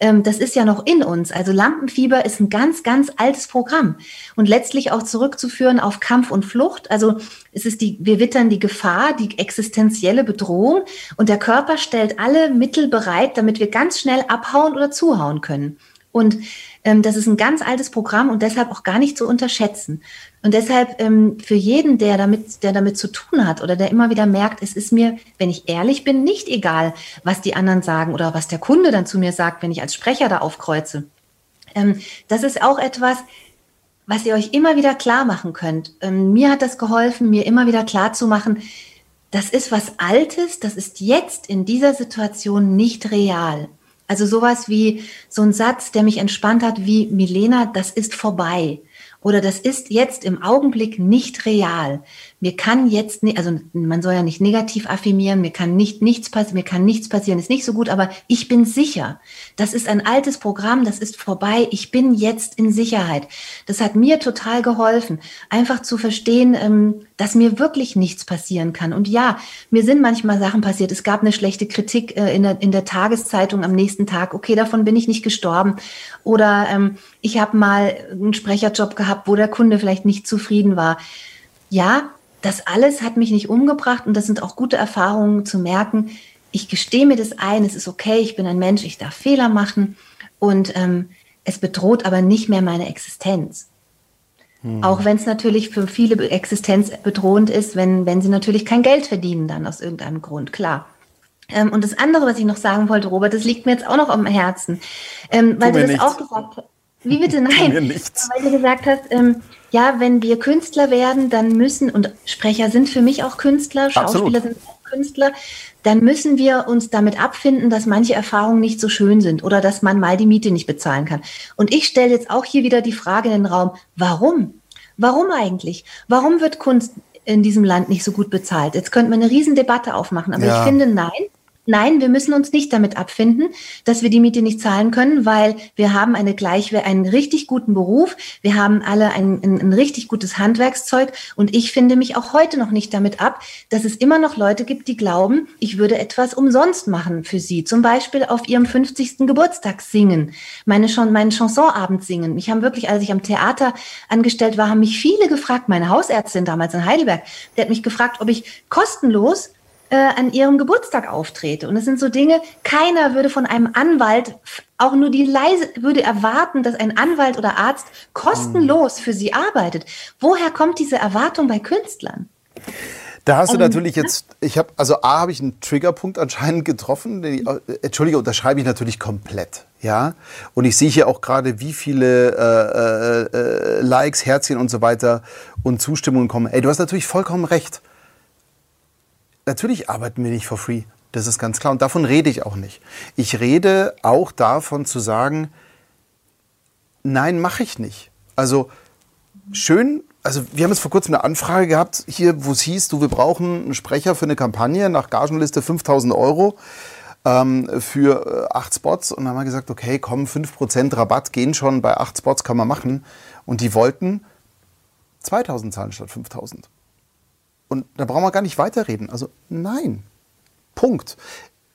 ähm, das ist ja noch in uns. Also Lampenfieber ist ein ganz, ganz altes Programm und letztlich auch zurückzuführen auf Kampf und Flucht. Also es ist die, wir wittern die Gefahr, die existenzielle Bedrohung und der Körper stellt alle Mittel bereit, damit wir ganz schnell abhauen oder zuhauen können. Und ähm, das ist ein ganz altes Programm und deshalb auch gar nicht zu unterschätzen. Und deshalb ähm, für jeden, der damit, der damit zu tun hat oder der immer wieder merkt, es ist mir, wenn ich ehrlich bin, nicht egal, was die anderen sagen oder was der Kunde dann zu mir sagt, wenn ich als Sprecher da aufkreuze. Ähm, das ist auch etwas, was ihr euch immer wieder klar machen könnt. Ähm, mir hat das geholfen, mir immer wieder klar zu machen, das ist was Altes, das ist jetzt in dieser Situation nicht real. Also sowas wie so ein Satz, der mich entspannt hat, wie Milena, das ist vorbei. Oder das ist jetzt im Augenblick nicht real mir kann jetzt also man soll ja nicht negativ affirmieren, mir kann nicht nichts passieren, mir kann nichts passieren, ist nicht so gut, aber ich bin sicher. Das ist ein altes Programm, das ist vorbei, ich bin jetzt in Sicherheit. Das hat mir total geholfen, einfach zu verstehen, ähm, dass mir wirklich nichts passieren kann. Und ja, mir sind manchmal Sachen passiert. Es gab eine schlechte Kritik äh, in, der, in der Tageszeitung am nächsten Tag. Okay, davon bin ich nicht gestorben. Oder ähm, ich habe mal einen Sprecherjob gehabt, wo der Kunde vielleicht nicht zufrieden war. Ja, das alles hat mich nicht umgebracht und das sind auch gute Erfahrungen zu merken. Ich gestehe mir das ein, es ist okay, ich bin ein Mensch, ich darf Fehler machen und ähm, es bedroht aber nicht mehr meine Existenz. Hm. Auch wenn es natürlich für viele Existenz bedrohend ist, wenn, wenn sie natürlich kein Geld verdienen dann aus irgendeinem Grund, klar. Ähm, und das andere, was ich noch sagen wollte, Robert, das liegt mir jetzt auch noch am Herzen, ähm, weil du das nichts. auch gesagt hast. Wie bitte? Nein. Weil du gesagt hast, ähm, ja, wenn wir Künstler werden, dann müssen, und Sprecher sind für mich auch Künstler, Schauspieler Absolut. sind auch Künstler, dann müssen wir uns damit abfinden, dass manche Erfahrungen nicht so schön sind oder dass man mal die Miete nicht bezahlen kann. Und ich stelle jetzt auch hier wieder die Frage in den Raum, warum? Warum eigentlich? Warum wird Kunst in diesem Land nicht so gut bezahlt? Jetzt könnte man eine Riesendebatte aufmachen, aber ja. ich finde, nein, Nein, wir müssen uns nicht damit abfinden, dass wir die Miete nicht zahlen können, weil wir haben eine gleich, einen richtig guten Beruf. Wir haben alle ein, ein, ein richtig gutes Handwerkszeug. Und ich finde mich auch heute noch nicht damit ab, dass es immer noch Leute gibt, die glauben, ich würde etwas umsonst machen für sie. Zum Beispiel auf ihrem 50. Geburtstag singen, meine schon, meinen Chansonabend singen. Mich haben wirklich, als ich am Theater angestellt war, haben mich viele gefragt, meine Hausärztin damals in Heidelberg, der hat mich gefragt, ob ich kostenlos äh, an ihrem Geburtstag auftrete. Und es sind so Dinge, keiner würde von einem Anwalt auch nur die leise würde erwarten, dass ein Anwalt oder Arzt kostenlos für sie arbeitet. Woher kommt diese Erwartung bei Künstlern? Da hast du um, natürlich jetzt, ich habe, also A, habe ich einen Triggerpunkt anscheinend getroffen. Den, äh, Entschuldige, unterschreibe ich natürlich komplett. Ja, und ich sehe hier auch gerade, wie viele äh, äh, äh, Likes, Herzchen und so weiter und Zustimmungen kommen. Ey, du hast natürlich vollkommen recht natürlich arbeiten wir nicht for free. Das ist ganz klar. Und davon rede ich auch nicht. Ich rede auch davon zu sagen, Nein, mache ich nicht. Also schön, also wir haben jetzt vor kurzem eine Anfrage gehabt, hier, wo es hieß, du, wir brauchen einen Sprecher für eine Kampagne nach Gagenliste 5000 Euro ähm, für äh, acht Spots. Und dann haben wir gesagt, okay, komm, 5% Rabatt gehen schon, bei acht Spots kann man machen. Und die wollten 2000 zahlen statt 5000. Und da brauchen wir gar nicht weiterreden. Also nein, Punkt.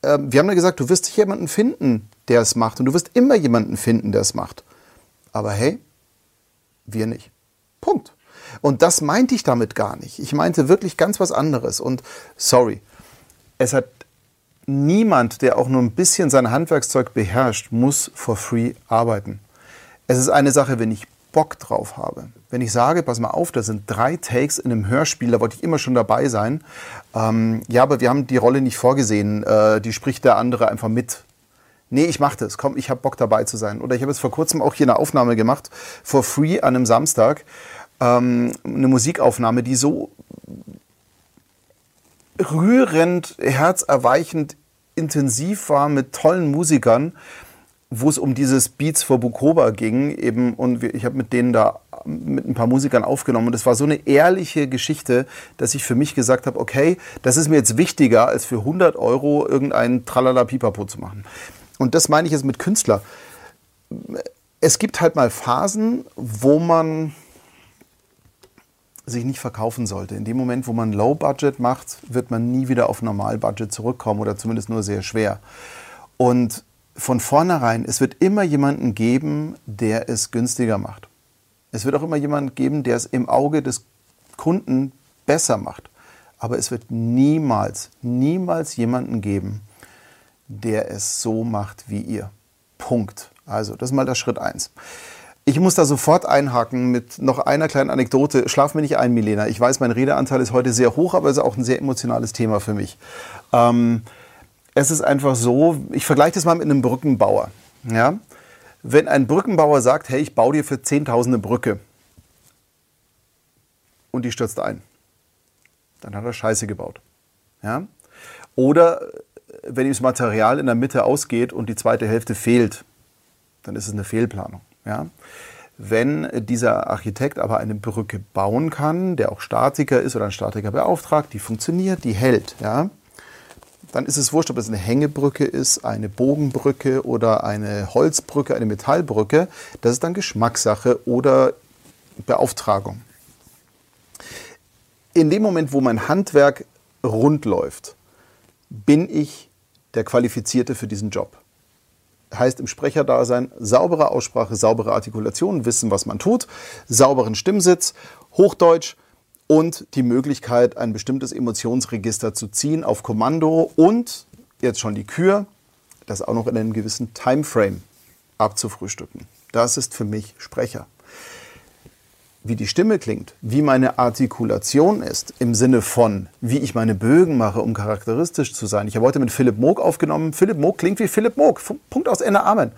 Ähm, wir haben ja gesagt, du wirst jemanden finden, der es macht. Und du wirst immer jemanden finden, der es macht. Aber hey, wir nicht. Punkt. Und das meinte ich damit gar nicht. Ich meinte wirklich ganz was anderes. Und sorry, es hat niemand, der auch nur ein bisschen sein Handwerkszeug beherrscht, muss for free arbeiten. Es ist eine Sache, wenn ich Bock drauf habe. Wenn ich sage, pass mal auf, da sind drei Takes in einem Hörspiel, da wollte ich immer schon dabei sein. Ähm, ja, aber wir haben die Rolle nicht vorgesehen. Äh, die spricht der andere einfach mit. Nee, ich mache das. Komm, ich habe Bock dabei zu sein. Oder ich habe jetzt vor kurzem auch hier eine Aufnahme gemacht, for free an einem Samstag. Ähm, eine Musikaufnahme, die so rührend, herzerweichend intensiv war mit tollen Musikern, wo es um dieses Beats for Bukoba ging eben und ich habe mit denen da mit ein paar Musikern aufgenommen und es war so eine ehrliche Geschichte, dass ich für mich gesagt habe, okay, das ist mir jetzt wichtiger, als für 100 Euro irgendeinen Tralala Pipapo zu machen. Und das meine ich jetzt mit Künstler. Es gibt halt mal Phasen, wo man sich nicht verkaufen sollte. In dem Moment, wo man Low Budget macht, wird man nie wieder auf Normal Budget zurückkommen oder zumindest nur sehr schwer. Und von vornherein, es wird immer jemanden geben, der es günstiger macht. Es wird auch immer jemanden geben, der es im Auge des Kunden besser macht. Aber es wird niemals, niemals jemanden geben, der es so macht wie ihr. Punkt. Also, das ist mal der Schritt eins. Ich muss da sofort einhaken mit noch einer kleinen Anekdote. Schlaf mir nicht ein, Milena. Ich weiß, mein Redeanteil ist heute sehr hoch, aber es ist auch ein sehr emotionales Thema für mich. Ähm, es ist einfach so, ich vergleiche das mal mit einem Brückenbauer. Ja? Wenn ein Brückenbauer sagt, hey, ich baue dir für Zehntausende Brücke und die stürzt ein, dann hat er Scheiße gebaut. Ja? Oder wenn ihm das Material in der Mitte ausgeht und die zweite Hälfte fehlt, dann ist es eine Fehlplanung. Ja? Wenn dieser Architekt aber eine Brücke bauen kann, der auch Statiker ist oder ein Statiker beauftragt, die funktioniert, die hält, ja, dann ist es wurscht, ob es eine Hängebrücke ist, eine Bogenbrücke oder eine Holzbrücke, eine Metallbrücke. Das ist dann Geschmackssache oder Beauftragung. In dem Moment, wo mein Handwerk rund läuft, bin ich der Qualifizierte für diesen Job heißt im Sprecherdasein saubere Aussprache, saubere Artikulation, wissen, was man tut, sauberen Stimmsitz, Hochdeutsch und die Möglichkeit, ein bestimmtes Emotionsregister zu ziehen auf Kommando und jetzt schon die Kür, das auch noch in einem gewissen Timeframe abzufrühstücken. Das ist für mich Sprecher wie die Stimme klingt, wie meine Artikulation ist, im Sinne von, wie ich meine Bögen mache, um charakteristisch zu sein. Ich habe heute mit Philipp Moog aufgenommen. Philipp Moog klingt wie Philipp Moog. Punkt aus Ende Amen.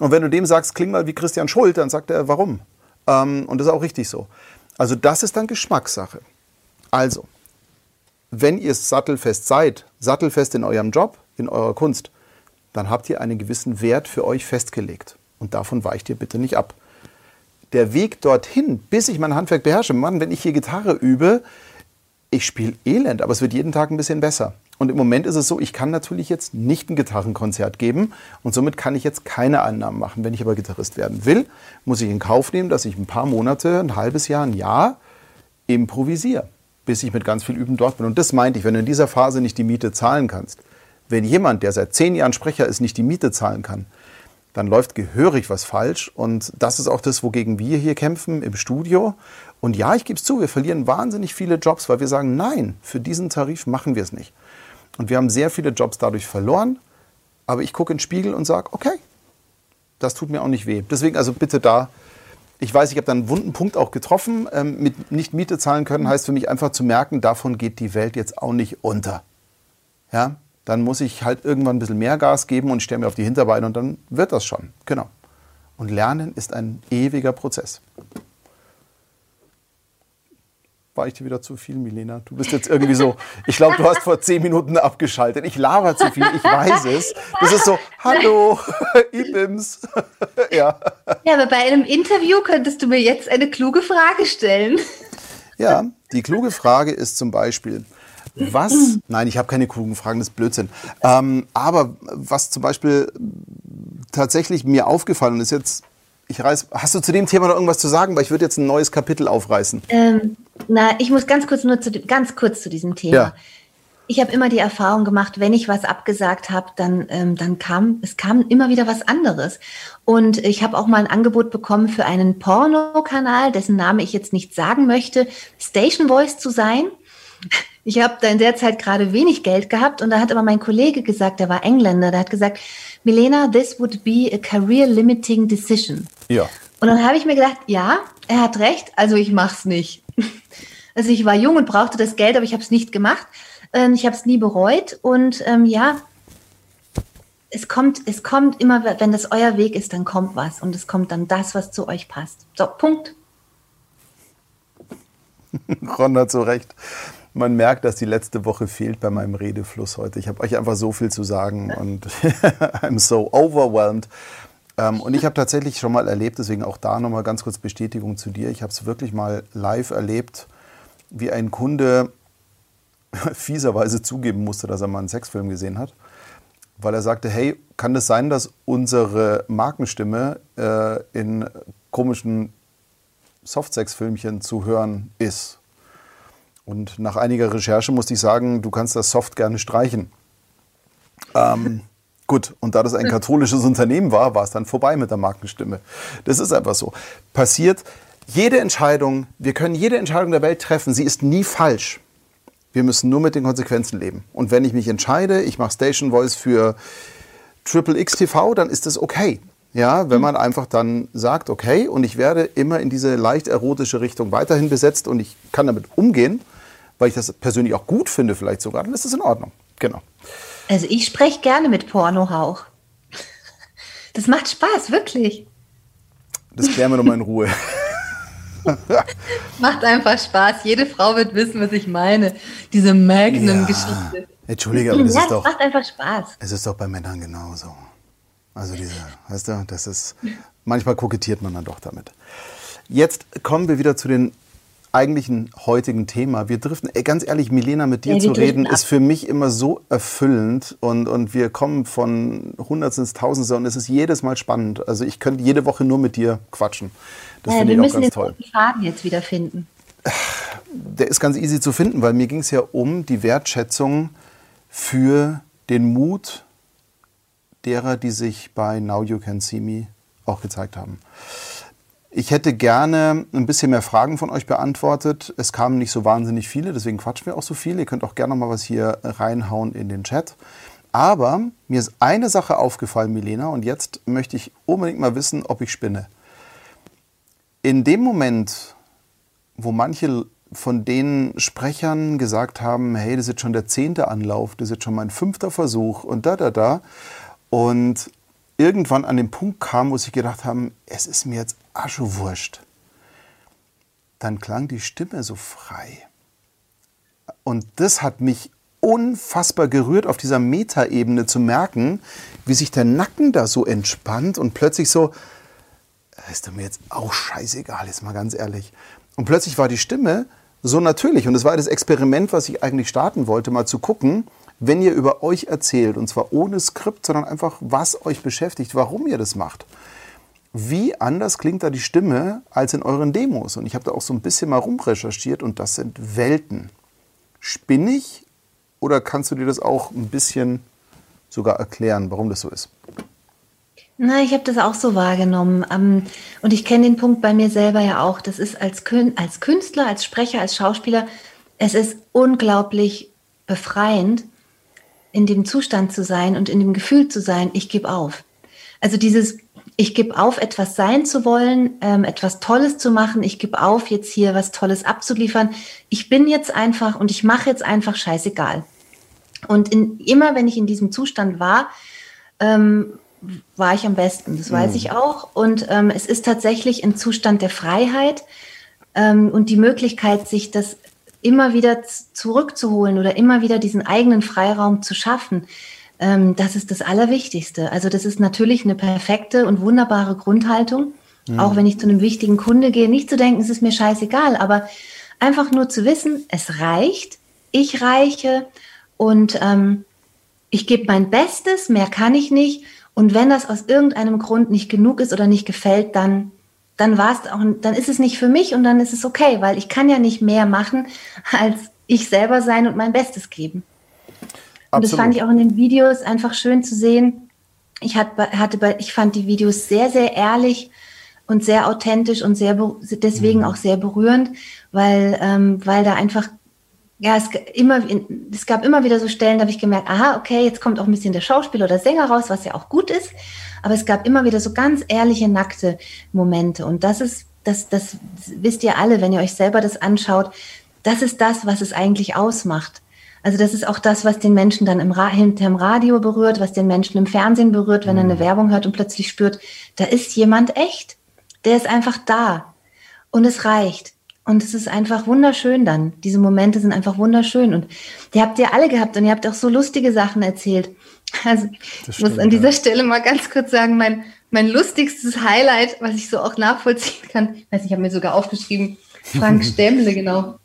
Und wenn du dem sagst, kling mal wie Christian Schult, dann sagt er, warum? Ähm, und das ist auch richtig so. Also das ist dann Geschmackssache. Also, wenn ihr sattelfest seid, sattelfest in eurem Job, in eurer Kunst, dann habt ihr einen gewissen Wert für euch festgelegt. Und davon weicht ihr bitte nicht ab der Weg dorthin, bis ich mein Handwerk beherrsche, Mann, wenn ich hier Gitarre übe, ich spiele elend, aber es wird jeden Tag ein bisschen besser. Und im Moment ist es so, ich kann natürlich jetzt nicht ein Gitarrenkonzert geben und somit kann ich jetzt keine Einnahmen machen. Wenn ich aber Gitarrist werden will, muss ich in Kauf nehmen, dass ich ein paar Monate, ein halbes Jahr, ein Jahr improvisiere, bis ich mit ganz viel Üben dort bin. Und das meinte ich, wenn du in dieser Phase nicht die Miete zahlen kannst, wenn jemand, der seit zehn Jahren Sprecher ist, nicht die Miete zahlen kann, dann läuft gehörig was falsch. Und das ist auch das, wogegen wir hier kämpfen im Studio. Und ja, ich gebe es zu, wir verlieren wahnsinnig viele Jobs, weil wir sagen, nein, für diesen Tarif machen wir es nicht. Und wir haben sehr viele Jobs dadurch verloren. Aber ich gucke in den Spiegel und sage, okay, das tut mir auch nicht weh. Deswegen also bitte da, ich weiß, ich habe da einen wunden Punkt auch getroffen. Ähm, mit nicht Miete zahlen können heißt für mich einfach zu merken, davon geht die Welt jetzt auch nicht unter. Ja, dann muss ich halt irgendwann ein bisschen mehr Gas geben und stelle mir auf die Hinterbeine und dann wird das schon. Genau. Und Lernen ist ein ewiger Prozess. War ich dir wieder zu viel, Milena? Du bist jetzt irgendwie so, ich glaube, du hast vor zehn Minuten abgeschaltet. Ich laber zu viel, ich weiß es. Das ist so, hallo, Ibims. ja. ja, aber bei einem Interview könntest du mir jetzt eine kluge Frage stellen. Ja, die kluge Frage ist zum Beispiel, was, nein, ich habe keine klugen Fragen, das ist Blödsinn. Ähm, aber was zum Beispiel tatsächlich mir aufgefallen ist jetzt ich reiß, hast du zu dem Thema noch irgendwas zu sagen? Weil ich würde jetzt ein neues Kapitel aufreißen. Ähm, na, ich muss ganz kurz nur zu, ganz kurz zu diesem Thema. Ja. Ich habe immer die Erfahrung gemacht, wenn ich was abgesagt habe, dann, ähm, dann kam es kam immer wieder was anderes. Und ich habe auch mal ein Angebot bekommen für einen Porno-Kanal, dessen Name ich jetzt nicht sagen möchte, Station Voice zu sein. Ich habe da in der Zeit gerade wenig Geld gehabt und da hat aber mein Kollege gesagt, der war Engländer, der hat gesagt, Milena, this would be a career limiting decision. Ja. Und dann habe ich mir gedacht, ja, er hat recht, also ich mach's nicht. Also ich war jung und brauchte das Geld, aber ich habe es nicht gemacht. Ähm, ich habe es nie bereut und ähm, ja, es kommt, es kommt immer, wenn das euer Weg ist, dann kommt was und es kommt dann das, was zu euch passt. So, Punkt. Ron hat so recht man merkt, dass die letzte Woche fehlt bei meinem Redefluss heute. Ich habe euch einfach so viel zu sagen und I'm so overwhelmed. Ähm, und ich habe tatsächlich schon mal erlebt, deswegen auch da nochmal ganz kurz Bestätigung zu dir. Ich habe es wirklich mal live erlebt, wie ein Kunde fieserweise zugeben musste, dass er mal einen Sexfilm gesehen hat, weil er sagte, hey, kann es das sein, dass unsere Markenstimme äh, in komischen Softsex-Filmchen zu hören ist? Und nach einiger Recherche musste ich sagen, du kannst das Soft gerne streichen. Ähm, gut, und da das ein katholisches Unternehmen war, war es dann vorbei mit der Markenstimme. Das ist einfach so. Passiert jede Entscheidung, wir können jede Entscheidung der Welt treffen, sie ist nie falsch. Wir müssen nur mit den Konsequenzen leben. Und wenn ich mich entscheide, ich mache Station Voice für Triple X TV, dann ist das okay. Ja, wenn man einfach dann sagt, okay, und ich werde immer in diese leicht erotische Richtung weiterhin besetzt und ich kann damit umgehen, weil ich das persönlich auch gut finde, vielleicht sogar, dann ist das in Ordnung. Genau. Also ich spreche gerne mit Pornohauch. Das macht Spaß, wirklich. Das klären wir nochmal in Ruhe. macht einfach Spaß. Jede Frau wird wissen, was ich meine. Diese Magnum-Geschichte. Ja. Entschuldige, aber das ja, ist doch. macht einfach Spaß. Es ist doch bei Männern genauso. Also diese, weißt du, das ist. Manchmal kokettiert man dann doch damit. Jetzt kommen wir wieder zu den eigentlichen heutigen Thema. Wir driften, ganz ehrlich, Milena, mit dir ja, zu reden, ist für mich immer so erfüllend und, und wir kommen von Hundertsten ins Tausendste und es ist jedes Mal spannend. Also ich könnte jede Woche nur mit dir quatschen. Das ja, finde ich auch ganz toll. Wir müssen den Faden jetzt wieder finden. Der ist ganz easy zu finden, weil mir ging es ja um die Wertschätzung für den Mut derer, die sich bei Now You Can See Me auch gezeigt haben. Ich hätte gerne ein bisschen mehr Fragen von euch beantwortet. Es kamen nicht so wahnsinnig viele, deswegen quatschen wir auch so viel. Ihr könnt auch gerne mal was hier reinhauen in den Chat. Aber mir ist eine Sache aufgefallen, Milena, und jetzt möchte ich unbedingt mal wissen, ob ich spinne. In dem Moment, wo manche von den Sprechern gesagt haben, hey, das ist jetzt schon der zehnte Anlauf, das ist jetzt schon mein fünfter Versuch und da, da, da. Und irgendwann an den Punkt kam, wo sie gedacht haben, es ist mir jetzt aschewurscht. Dann klang die Stimme so frei. Und das hat mich unfassbar gerührt, auf dieser Metaebene zu merken, wie sich der Nacken da so entspannt und plötzlich so, ist mir jetzt auch scheißegal, ist mal ganz ehrlich. Und plötzlich war die Stimme so natürlich. Und es war das Experiment, was ich eigentlich starten wollte, mal zu gucken, wenn ihr über euch erzählt, und zwar ohne Skript, sondern einfach, was euch beschäftigt, warum ihr das macht. Wie anders klingt da die Stimme als in euren Demos? Und ich habe da auch so ein bisschen mal rumrecherchiert und das sind Welten. Spinnig oder kannst du dir das auch ein bisschen sogar erklären, warum das so ist? Na, ich habe das auch so wahrgenommen. Ähm, und ich kenne den Punkt bei mir selber ja auch. Das ist als Künstler, als Sprecher, als Schauspieler, es ist unglaublich befreiend, in dem Zustand zu sein und in dem Gefühl zu sein, ich gebe auf. Also dieses, ich gebe auf, etwas sein zu wollen, ähm, etwas Tolles zu machen, ich gebe auf, jetzt hier was Tolles abzuliefern. Ich bin jetzt einfach und ich mache jetzt einfach scheißegal. Und in, immer wenn ich in diesem Zustand war, ähm, war ich am besten. Das weiß mhm. ich auch. Und ähm, es ist tatsächlich ein Zustand der Freiheit, ähm, und die Möglichkeit, sich das immer wieder zurückzuholen oder immer wieder diesen eigenen Freiraum zu schaffen, ähm, das ist das Allerwichtigste. Also das ist natürlich eine perfekte und wunderbare Grundhaltung, mhm. auch wenn ich zu einem wichtigen Kunde gehe, nicht zu denken, es ist mir scheißegal, aber einfach nur zu wissen, es reicht, ich reiche und ähm, ich gebe mein Bestes, mehr kann ich nicht. Und wenn das aus irgendeinem Grund nicht genug ist oder nicht gefällt, dann, dann war es auch, dann ist es nicht für mich und dann ist es okay, weil ich kann ja nicht mehr machen, als ich selber sein und mein Bestes geben. Und das fand ich auch in den Videos einfach schön zu sehen. Ich hatte, hatte bei, ich fand die Videos sehr, sehr ehrlich und sehr authentisch und sehr deswegen mhm. auch sehr berührend, weil, ähm, weil da einfach ja, es, immer, es gab immer wieder so Stellen, da habe ich gemerkt, aha, okay, jetzt kommt auch ein bisschen der Schauspieler oder Sänger raus, was ja auch gut ist. Aber es gab immer wieder so ganz ehrliche, nackte Momente. Und das ist, das, das wisst ihr alle, wenn ihr euch selber das anschaut, das ist das, was es eigentlich ausmacht. Also das ist auch das, was den Menschen dann im Ra hinterm Radio berührt, was den Menschen im Fernsehen berührt, wenn er eine mhm. Werbung hört und plötzlich spürt, da ist jemand echt. Der ist einfach da. Und es reicht. Und es ist einfach wunderschön dann. Diese Momente sind einfach wunderschön. Und die habt ihr alle gehabt und ihr habt auch so lustige Sachen erzählt. Also ich muss an dieser ja. Stelle mal ganz kurz sagen, mein, mein lustigstes Highlight, was ich so auch nachvollziehen kann, ich weiß ich habe mir sogar aufgeschrieben, Frank Stemmle, genau.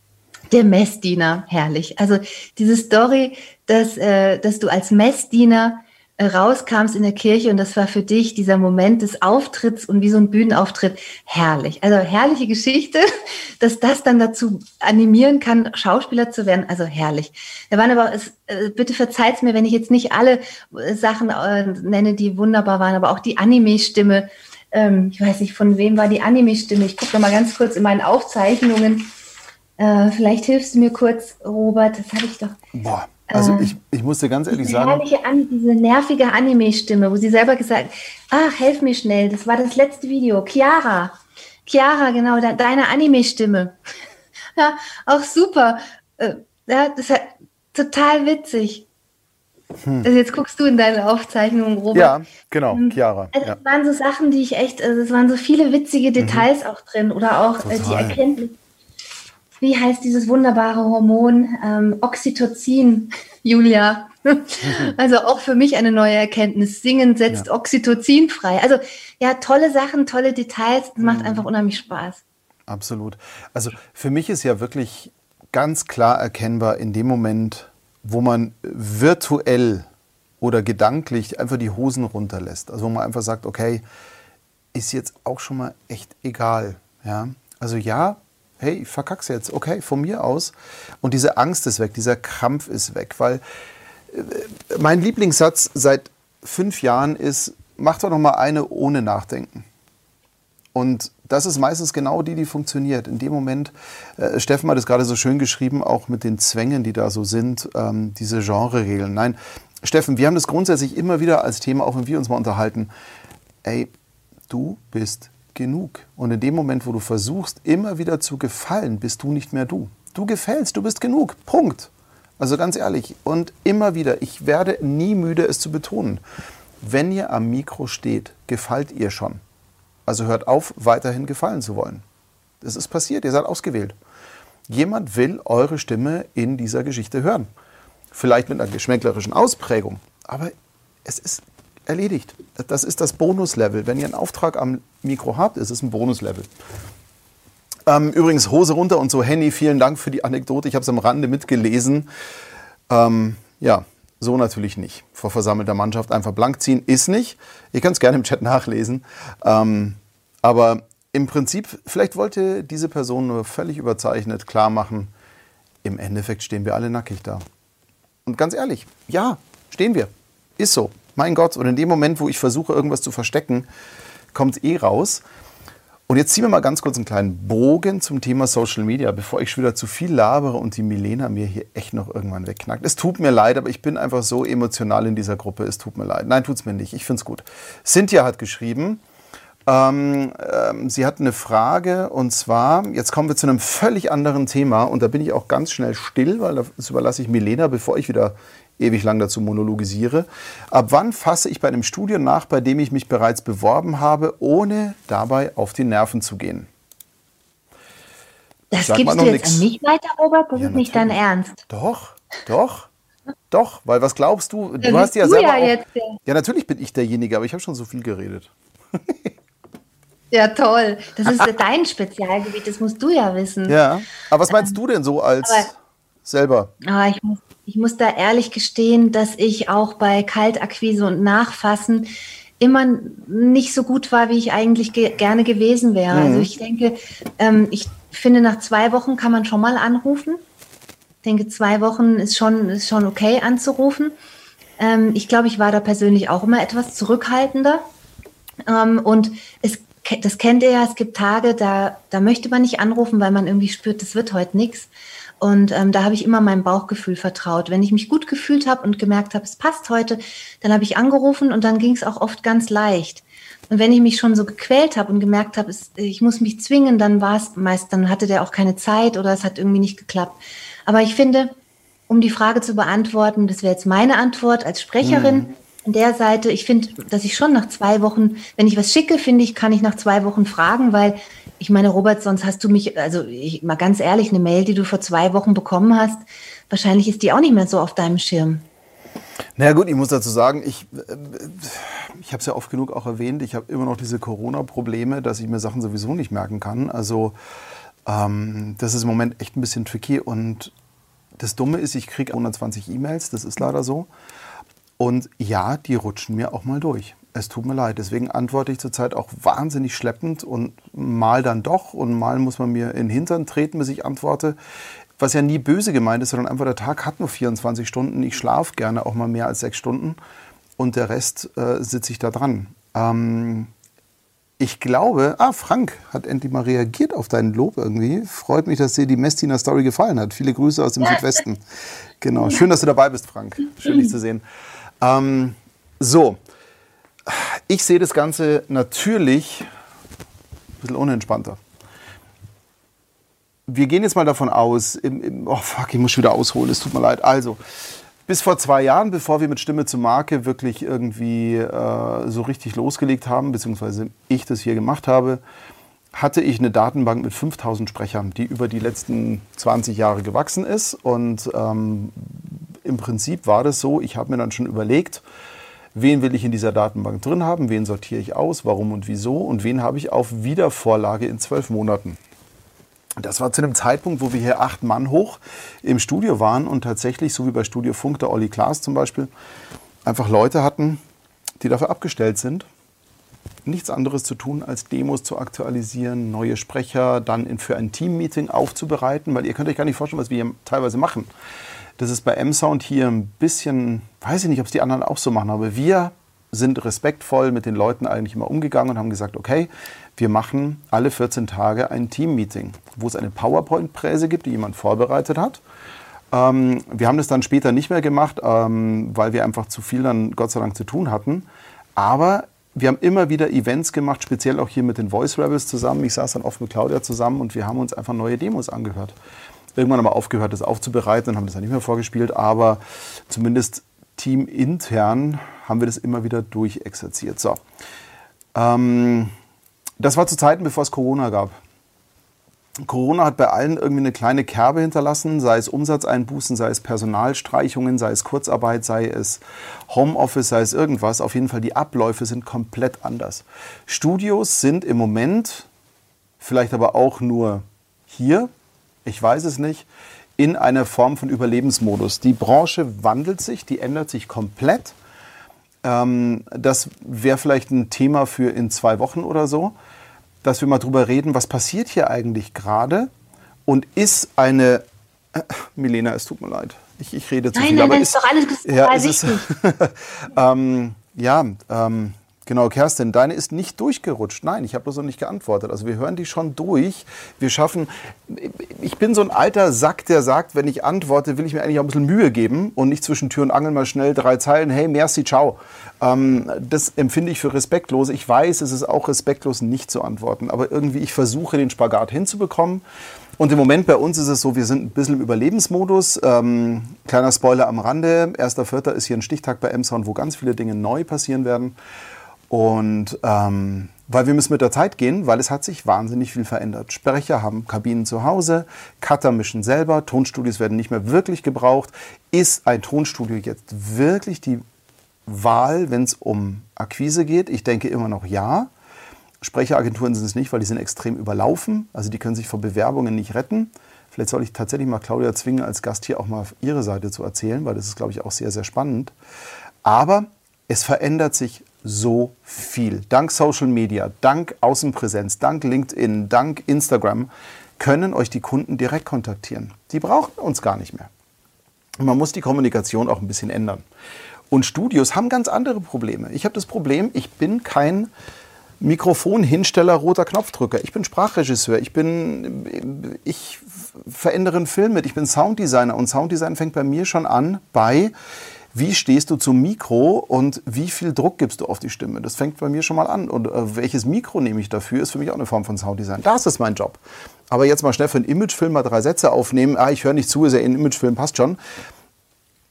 Der Messdiener, herrlich. Also diese Story, dass, äh, dass du als Messdiener rauskamst in der Kirche und das war für dich dieser Moment des Auftritts und wie so ein Bühnenauftritt herrlich. Also herrliche Geschichte, dass das dann dazu animieren kann, Schauspieler zu werden. Also herrlich. Da waren aber, es, äh, bitte verzeiht mir, wenn ich jetzt nicht alle äh, Sachen äh, nenne, die wunderbar waren, aber auch die Anime-Stimme. Ähm, ich weiß nicht, von wem war die Anime-Stimme. Ich gucke mal ganz kurz in meinen Aufzeichnungen. Äh, vielleicht hilfst du mir kurz, Robert. Das habe ich doch. Boah. Also äh, ich, ich muss dir ganz ehrlich diese sagen. Herrliche, diese nervige Anime-Stimme, wo sie selber gesagt ach, helf mir schnell, das war das letzte Video. Chiara, Chiara, genau, de deine Anime-Stimme. ja, auch super. Äh, ja, das ist total witzig. Hm. Also jetzt guckst du in deine Aufzeichnungen, Robert. Ja, genau, ähm, Chiara. Also ja. Es waren so Sachen, die ich echt, also es waren so viele witzige mhm. Details mhm. auch drin oder auch äh, die Erkenntnis wie heißt dieses wunderbare Hormon? Ähm, Oxytocin, Julia. also auch für mich eine neue Erkenntnis. Singen setzt ja. Oxytocin frei. Also ja, tolle Sachen, tolle Details. Das macht mhm. einfach unheimlich Spaß. Absolut. Also für mich ist ja wirklich ganz klar erkennbar in dem Moment, wo man virtuell oder gedanklich einfach die Hosen runterlässt. Also wo man einfach sagt, okay, ist jetzt auch schon mal echt egal. Ja? Also ja, hey, ich verkack's jetzt, okay, von mir aus. Und diese Angst ist weg, dieser Krampf ist weg, weil äh, mein Lieblingssatz seit fünf Jahren ist, mach doch noch mal eine ohne Nachdenken. Und das ist meistens genau die, die funktioniert. In dem Moment, äh, Steffen hat es gerade so schön geschrieben, auch mit den Zwängen, die da so sind, ähm, diese Genre-Regeln. Nein, Steffen, wir haben das grundsätzlich immer wieder als Thema, auch wenn wir uns mal unterhalten. Ey, du bist genug. Und in dem Moment, wo du versuchst, immer wieder zu gefallen, bist du nicht mehr du. Du gefällst, du bist genug. Punkt. Also ganz ehrlich. Und immer wieder, ich werde nie müde, es zu betonen. Wenn ihr am Mikro steht, gefällt ihr schon. Also hört auf, weiterhin gefallen zu wollen. Das ist passiert, ihr seid ausgewählt. Jemand will eure Stimme in dieser Geschichte hören. Vielleicht mit einer geschmäcklerischen Ausprägung. Aber es ist erledigt. Das ist das Bonuslevel. Wenn ihr einen Auftrag am Mikro habt, ist es ein Bonuslevel. Ähm, übrigens, Hose runter und so, Henny, vielen Dank für die Anekdote. Ich habe es am Rande mitgelesen. Ähm, ja, so natürlich nicht. Vor versammelter Mannschaft einfach blank ziehen ist nicht. Ihr könnt es gerne im Chat nachlesen. Ähm, aber im Prinzip, vielleicht wollte diese Person nur völlig überzeichnet klar machen, im Endeffekt stehen wir alle nackig da. Und ganz ehrlich, ja, stehen wir. Ist so. Mein Gott, und in dem Moment, wo ich versuche, irgendwas zu verstecken, kommt eh raus. Und jetzt ziehen wir mal ganz kurz einen kleinen Bogen zum Thema Social Media, bevor ich schon wieder zu viel labere und die Milena mir hier echt noch irgendwann wegknackt. Es tut mir leid, aber ich bin einfach so emotional in dieser Gruppe. Es tut mir leid. Nein, tut es mir nicht. Ich finde es gut. Cynthia hat geschrieben, ähm, ähm, sie hat eine Frage und zwar, jetzt kommen wir zu einem völlig anderen Thema und da bin ich auch ganz schnell still, weil das überlasse ich Milena, bevor ich wieder ewig lang dazu monologisiere. Ab wann fasse ich bei einem Studium nach, bei dem ich mich bereits beworben habe, ohne dabei auf die Nerven zu gehen? Das Sag gibst du jetzt nix. an mich weiter, Robert? Das ja, ist nicht dein Ernst. Doch, doch. Doch, weil was glaubst du? Du hast ja selber ja, auch, ja, natürlich bin ich derjenige, aber ich habe schon so viel geredet. ja, toll. Das ist dein Spezialgebiet, das musst du ja wissen. Ja, aber was meinst du denn so als aber, selber? Ah, ich, muss, ich muss da ehrlich gestehen, dass ich auch bei Kaltakquise und Nachfassen immer nicht so gut war, wie ich eigentlich ge gerne gewesen wäre. Also mhm. Also ich denke, ähm, ich finde, nach zwei Wochen kann man schon mal anrufen. Ich denke, zwei Wochen ist schon, ist schon okay anzurufen. Ähm, ich glaube, ich war da persönlich auch immer etwas zurückhaltender. Ähm, und es, das kennt ihr ja, es gibt Tage, da, da möchte man nicht anrufen, weil man irgendwie spürt, das wird heute nichts. Und ähm, da habe ich immer meinem Bauchgefühl vertraut. Wenn ich mich gut gefühlt habe und gemerkt habe, es passt heute, dann habe ich angerufen und dann ging es auch oft ganz leicht. Und wenn ich mich schon so gequält habe und gemerkt habe, ich muss mich zwingen, dann war es meist, dann hatte der auch keine Zeit oder es hat irgendwie nicht geklappt. Aber ich finde, um die Frage zu beantworten, das wäre jetzt meine Antwort als Sprecherin, mhm an der Seite, ich finde, dass ich schon nach zwei Wochen, wenn ich was schicke, finde ich, kann ich nach zwei Wochen fragen, weil ich meine, Robert, sonst hast du mich, also ich, mal ganz ehrlich, eine Mail, die du vor zwei Wochen bekommen hast, wahrscheinlich ist die auch nicht mehr so auf deinem Schirm. Naja gut, ich muss dazu sagen, ich, äh, ich habe es ja oft genug auch erwähnt, ich habe immer noch diese Corona-Probleme, dass ich mir Sachen sowieso nicht merken kann. Also ähm, das ist im Moment echt ein bisschen tricky und das Dumme ist, ich kriege 120 E-Mails, das ist leider so. Und ja, die rutschen mir auch mal durch. Es tut mir leid. Deswegen antworte ich zurzeit auch wahnsinnig schleppend und mal dann doch und mal muss man mir in den Hintern treten, bis ich antworte. Was ja nie böse gemeint ist, sondern einfach der Tag hat nur 24 Stunden. Ich schlafe gerne auch mal mehr als sechs Stunden und der Rest äh, sitze ich da dran. Ähm, ich glaube, ah, Frank hat endlich mal reagiert auf deinen Lob irgendwie. Freut mich, dass dir die Messdiener Story gefallen hat. Viele Grüße aus dem Südwesten. Genau, schön, dass du dabei bist, Frank. Schön, dich zu sehen. Ähm, so, ich sehe das Ganze natürlich ein bisschen unentspannter. Wir gehen jetzt mal davon aus, im, im, oh fuck, ich muss wieder ausholen, es tut mir leid. Also, bis vor zwei Jahren, bevor wir mit Stimme zur Marke wirklich irgendwie äh, so richtig losgelegt haben, beziehungsweise ich das hier gemacht habe, hatte ich eine Datenbank mit 5000 Sprechern, die über die letzten 20 Jahre gewachsen ist. Und ähm, im Prinzip war das so, ich habe mir dann schon überlegt, wen will ich in dieser Datenbank drin haben, wen sortiere ich aus, warum und wieso? Und wen habe ich auf Wiedervorlage in zwölf Monaten. Das war zu einem Zeitpunkt, wo wir hier acht Mann hoch im Studio waren und tatsächlich, so wie bei Studio Funk, der Olli Klaas zum Beispiel, einfach Leute hatten, die dafür abgestellt sind, nichts anderes zu tun, als Demos zu aktualisieren, neue Sprecher dann für ein Team-Meeting aufzubereiten, weil ihr könnt euch gar nicht vorstellen, was wir hier teilweise machen. Das ist bei M-Sound hier ein bisschen, weiß ich nicht, ob es die anderen auch so machen, aber wir sind respektvoll mit den Leuten eigentlich immer umgegangen und haben gesagt, okay, wir machen alle 14 Tage ein Team-Meeting, wo es eine PowerPoint-Präse gibt, die jemand vorbereitet hat. Ähm, wir haben das dann später nicht mehr gemacht, ähm, weil wir einfach zu viel dann Gott sei Dank zu tun hatten. Aber wir haben immer wieder Events gemacht, speziell auch hier mit den Voice Rebels zusammen. Ich saß dann oft mit Claudia zusammen und wir haben uns einfach neue Demos angehört irgendwann aber aufgehört, das aufzubereiten und haben das dann nicht mehr vorgespielt. Aber zumindest teamintern haben wir das immer wieder durchexerziert. So. Ähm, das war zu Zeiten, bevor es Corona gab. Corona hat bei allen irgendwie eine kleine Kerbe hinterlassen, sei es Umsatzeinbußen, sei es Personalstreichungen, sei es Kurzarbeit, sei es Homeoffice, sei es irgendwas. Auf jeden Fall, die Abläufe sind komplett anders. Studios sind im Moment, vielleicht aber auch nur hier, ich weiß es nicht, in einer Form von Überlebensmodus. Die Branche wandelt sich, die ändert sich komplett. Ähm, das wäre vielleicht ein Thema für in zwei Wochen oder so, dass wir mal drüber reden, was passiert hier eigentlich gerade und ist eine. Äh, Milena, es tut mir leid. Ich, ich rede zu nein, viel. Nein, aber nein, ist, ist doch alles ja, ist ähm, ja, ähm, Genau, Kerstin, deine ist nicht durchgerutscht. Nein, ich habe bloß noch nicht geantwortet. Also wir hören die schon durch. Wir schaffen. Ich bin so ein alter Sack, der sagt, wenn ich antworte, will ich mir eigentlich auch ein bisschen Mühe geben und nicht zwischen Tür und Angel mal schnell drei Zeilen. Hey, merci, ciao. Ähm, das empfinde ich für respektlos. Ich weiß, es ist auch respektlos, nicht zu antworten. Aber irgendwie, ich versuche den Spagat hinzubekommen. Und im Moment bei uns ist es so, wir sind ein bisschen im Überlebensmodus. Ähm, kleiner Spoiler am Rande. Erster Vierter ist hier ein Stichtag bei Emson, wo ganz viele Dinge neu passieren werden. Und ähm, weil wir müssen mit der Zeit gehen, weil es hat sich wahnsinnig viel verändert. Sprecher haben Kabinen zu Hause, Cutter mischen selber, Tonstudios werden nicht mehr wirklich gebraucht. Ist ein Tonstudio jetzt wirklich die Wahl, wenn es um Akquise geht? Ich denke immer noch ja. Sprecheragenturen sind es nicht, weil die sind extrem überlaufen. Also die können sich vor Bewerbungen nicht retten. Vielleicht soll ich tatsächlich mal Claudia zwingen, als Gast hier auch mal auf ihre Seite zu erzählen, weil das ist, glaube ich, auch sehr, sehr spannend. Aber es verändert sich so viel. Dank Social Media, dank Außenpräsenz, dank LinkedIn, dank Instagram können euch die Kunden direkt kontaktieren. Die brauchen uns gar nicht mehr. Man muss die Kommunikation auch ein bisschen ändern. Und Studios haben ganz andere Probleme. Ich habe das Problem, ich bin kein Mikrofonhinsteller, roter Knopfdrücker. Ich bin Sprachregisseur. Ich bin, ich verändere einen Film mit. Ich bin Sounddesigner. Und Sounddesign fängt bei mir schon an bei, wie stehst du zum Mikro und wie viel Druck gibst du auf die Stimme? Das fängt bei mir schon mal an. Und äh, welches Mikro nehme ich dafür, ist für mich auch eine Form von Sounddesign. Das ist mein Job. Aber jetzt mal schnell für einen Imagefilm mal drei Sätze aufnehmen. Ah, ich höre nicht zu, ist ja ein Imagefilm, passt schon.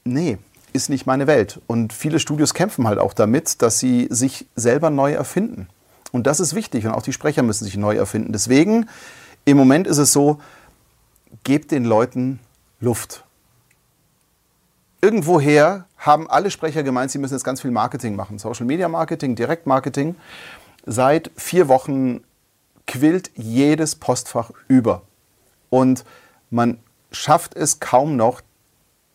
Nee, ist nicht meine Welt. Und viele Studios kämpfen halt auch damit, dass sie sich selber neu erfinden. Und das ist wichtig. Und auch die Sprecher müssen sich neu erfinden. Deswegen, im Moment ist es so, gebt den Leuten Luft irgendwoher haben alle Sprecher gemeint, sie müssen jetzt ganz viel Marketing machen. Social Media Marketing, Direktmarketing. Seit vier Wochen quillt jedes Postfach über. Und man schafft es kaum noch,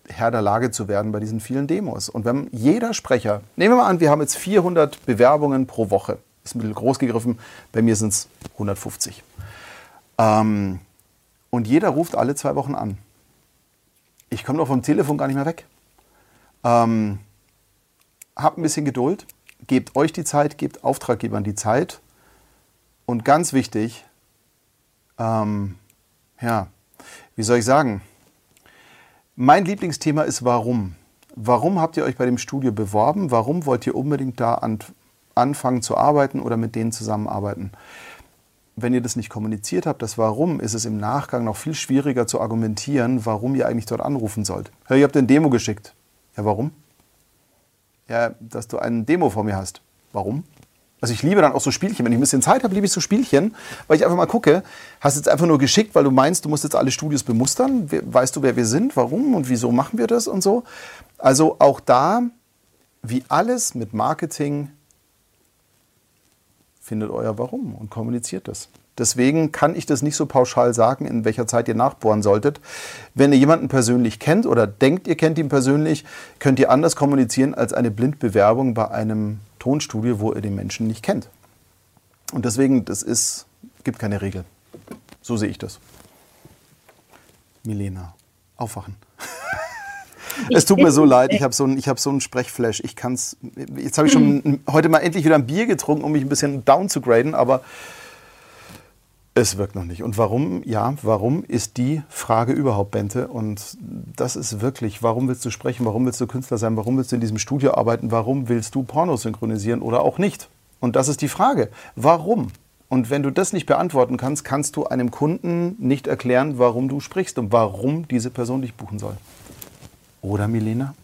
Herr der Lage zu werden bei diesen vielen Demos. Und wenn jeder Sprecher, nehmen wir mal an, wir haben jetzt 400 Bewerbungen pro Woche, ist ein bisschen groß gegriffen, bei mir sind es 150. Ähm, und jeder ruft alle zwei Wochen an. Ich komme doch vom Telefon gar nicht mehr weg. Ähm, habt ein bisschen Geduld, gebt euch die Zeit, gebt Auftraggebern die Zeit. Und ganz wichtig, ähm, ja, wie soll ich sagen? Mein Lieblingsthema ist warum. Warum habt ihr euch bei dem Studio beworben? Warum wollt ihr unbedingt da an, anfangen zu arbeiten oder mit denen zusammenarbeiten? Wenn ihr das nicht kommuniziert habt, das Warum, ist es im Nachgang noch viel schwieriger zu argumentieren, warum ihr eigentlich dort anrufen sollt. Hör, ihr habt eine Demo geschickt. Ja, warum? Ja, dass du eine Demo vor mir hast. Warum? Also ich liebe dann auch so Spielchen. Wenn ich ein bisschen Zeit habe, liebe ich so Spielchen, weil ich einfach mal gucke, hast du jetzt einfach nur geschickt, weil du meinst, du musst jetzt alle Studios bemustern? Weißt du, wer wir sind, warum und wieso machen wir das und so? Also auch da, wie alles mit Marketing, findet euer Warum und kommuniziert das. Deswegen kann ich das nicht so pauschal sagen, in welcher Zeit ihr nachbohren solltet. Wenn ihr jemanden persönlich kennt oder denkt, ihr kennt ihn persönlich, könnt ihr anders kommunizieren als eine Blindbewerbung bei einem Tonstudio, wo ihr den Menschen nicht kennt. Und deswegen, das ist, gibt keine Regel. So sehe ich das. Milena, aufwachen. es tut mir so leid, ich habe so einen hab so einen Sprechflash. Ich kann's. Jetzt habe ich schon heute mal endlich wieder ein Bier getrunken, um mich ein bisschen down zu graden, aber es wirkt noch nicht. Und warum? Ja, warum ist die Frage überhaupt, Bente? Und das ist wirklich, warum willst du sprechen? Warum willst du Künstler sein? Warum willst du in diesem Studio arbeiten? Warum willst du Pornos synchronisieren oder auch nicht? Und das ist die Frage. Warum? Und wenn du das nicht beantworten kannst, kannst du einem Kunden nicht erklären, warum du sprichst und warum diese Person dich buchen soll. Oder, Milena?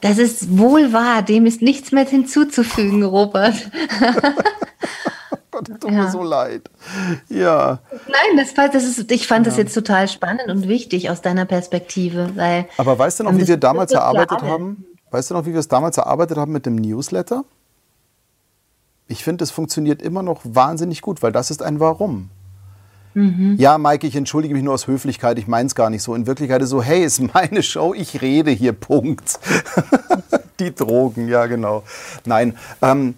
Das ist wohl wahr. Dem ist nichts mehr hinzuzufügen, Robert. Tut ja. mir so leid. Ja. Nein, das, das ist, ich fand ja. das jetzt total spannend und wichtig aus deiner Perspektive. Weil, Aber weißt du noch, wie wir damals erarbeitet haben? Weißt du noch, wie wir es damals erarbeitet haben mit dem Newsletter? Ich finde, es funktioniert immer noch wahnsinnig gut, weil das ist ein Warum. Mhm. Ja, Maike, ich entschuldige mich nur aus Höflichkeit, ich meine es gar nicht so. In Wirklichkeit ist es so, hey, ist meine Show, ich rede hier, Punkt. Die Drogen, ja genau. Nein, ähm,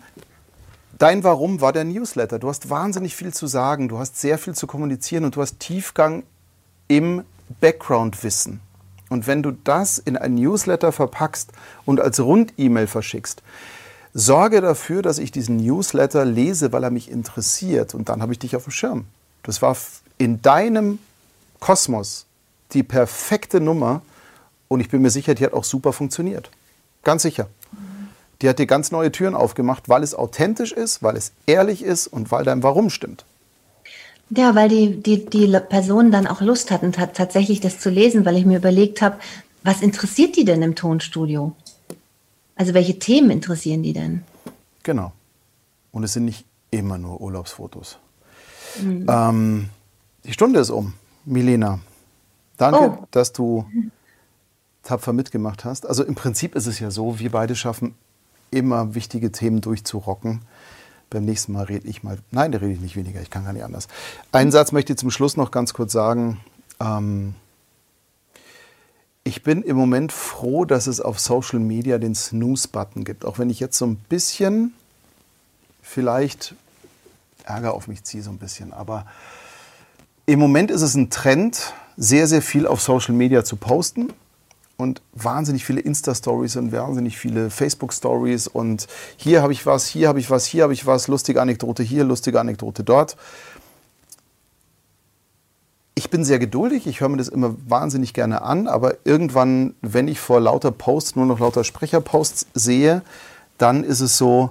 Dein Warum war der Newsletter. Du hast wahnsinnig viel zu sagen, du hast sehr viel zu kommunizieren und du hast Tiefgang im Background-Wissen. Und wenn du das in ein Newsletter verpackst und als Rund-E-Mail verschickst, sorge dafür, dass ich diesen Newsletter lese, weil er mich interessiert. Und dann habe ich dich auf dem Schirm. Das war in deinem Kosmos die perfekte Nummer. Und ich bin mir sicher, die hat auch super funktioniert. Ganz sicher. Die hat dir ganz neue Türen aufgemacht, weil es authentisch ist, weil es ehrlich ist und weil dein Warum stimmt. Ja, weil die, die, die Personen dann auch Lust hatten, tatsächlich das zu lesen, weil ich mir überlegt habe, was interessiert die denn im Tonstudio? Also welche Themen interessieren die denn? Genau. Und es sind nicht immer nur Urlaubsfotos. Mhm. Ähm, die Stunde ist um. Milena, danke, oh. dass du tapfer mitgemacht hast. Also im Prinzip ist es ja so, wir beide schaffen immer wichtige Themen durchzurocken. Beim nächsten Mal rede ich mal. Nein, da rede ich nicht weniger, ich kann gar nicht anders. Einen Satz möchte ich zum Schluss noch ganz kurz sagen. Ähm, ich bin im Moment froh, dass es auf Social Media den Snooze-Button gibt. Auch wenn ich jetzt so ein bisschen vielleicht Ärger auf mich ziehe, so ein bisschen. Aber im Moment ist es ein Trend, sehr, sehr viel auf Social Media zu posten und wahnsinnig viele Insta-Stories und wahnsinnig viele Facebook-Stories und hier habe ich was, hier habe ich was, hier habe ich was, lustige Anekdote hier, lustige Anekdote dort. Ich bin sehr geduldig, ich höre mir das immer wahnsinnig gerne an, aber irgendwann, wenn ich vor lauter Posts nur noch lauter Sprecherposts sehe, dann ist es so,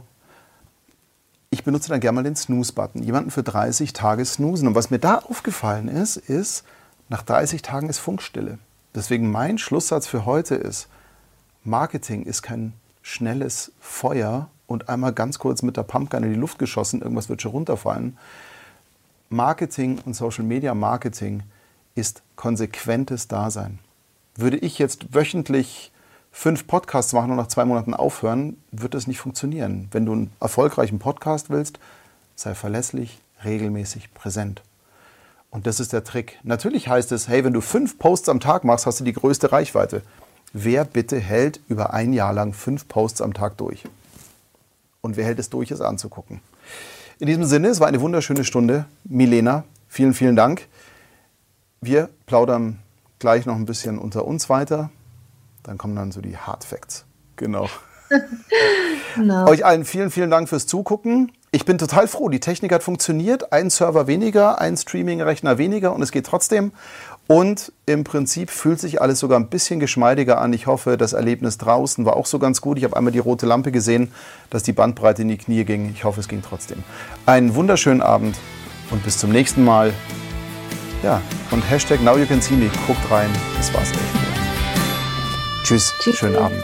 ich benutze dann gerne mal den Snooze-Button. Jemanden für 30 Tage snoosen. Und was mir da aufgefallen ist, ist, nach 30 Tagen ist Funkstille. Deswegen mein Schlusssatz für heute ist, Marketing ist kein schnelles Feuer und einmal ganz kurz mit der Pumpgun in die Luft geschossen, irgendwas wird schon runterfallen. Marketing und Social Media Marketing ist konsequentes Dasein. Würde ich jetzt wöchentlich fünf Podcasts machen und nach zwei Monaten aufhören, wird das nicht funktionieren. Wenn du einen erfolgreichen Podcast willst, sei verlässlich, regelmäßig präsent. Und das ist der Trick. Natürlich heißt es, hey, wenn du fünf Posts am Tag machst, hast du die größte Reichweite. Wer bitte hält über ein Jahr lang fünf Posts am Tag durch? Und wer hält es durch, es anzugucken? In diesem Sinne, es war eine wunderschöne Stunde. Milena, vielen, vielen Dank. Wir plaudern gleich noch ein bisschen unter uns weiter. Dann kommen dann so die Hard Facts. Genau. no. Euch allen vielen, vielen Dank fürs Zugucken. Ich bin total froh, die Technik hat funktioniert. Ein Server weniger, ein Streaming-Rechner weniger und es geht trotzdem. Und im Prinzip fühlt sich alles sogar ein bisschen geschmeidiger an. Ich hoffe, das Erlebnis draußen war auch so ganz gut. Ich habe einmal die rote Lampe gesehen, dass die Bandbreite in die Knie ging. Ich hoffe, es ging trotzdem. Einen wunderschönen Abend und bis zum nächsten Mal. Ja, und Hashtag Now You Can See Me. Guckt rein. Das war's echt. Tschüss, Tschüss. schönen Abend.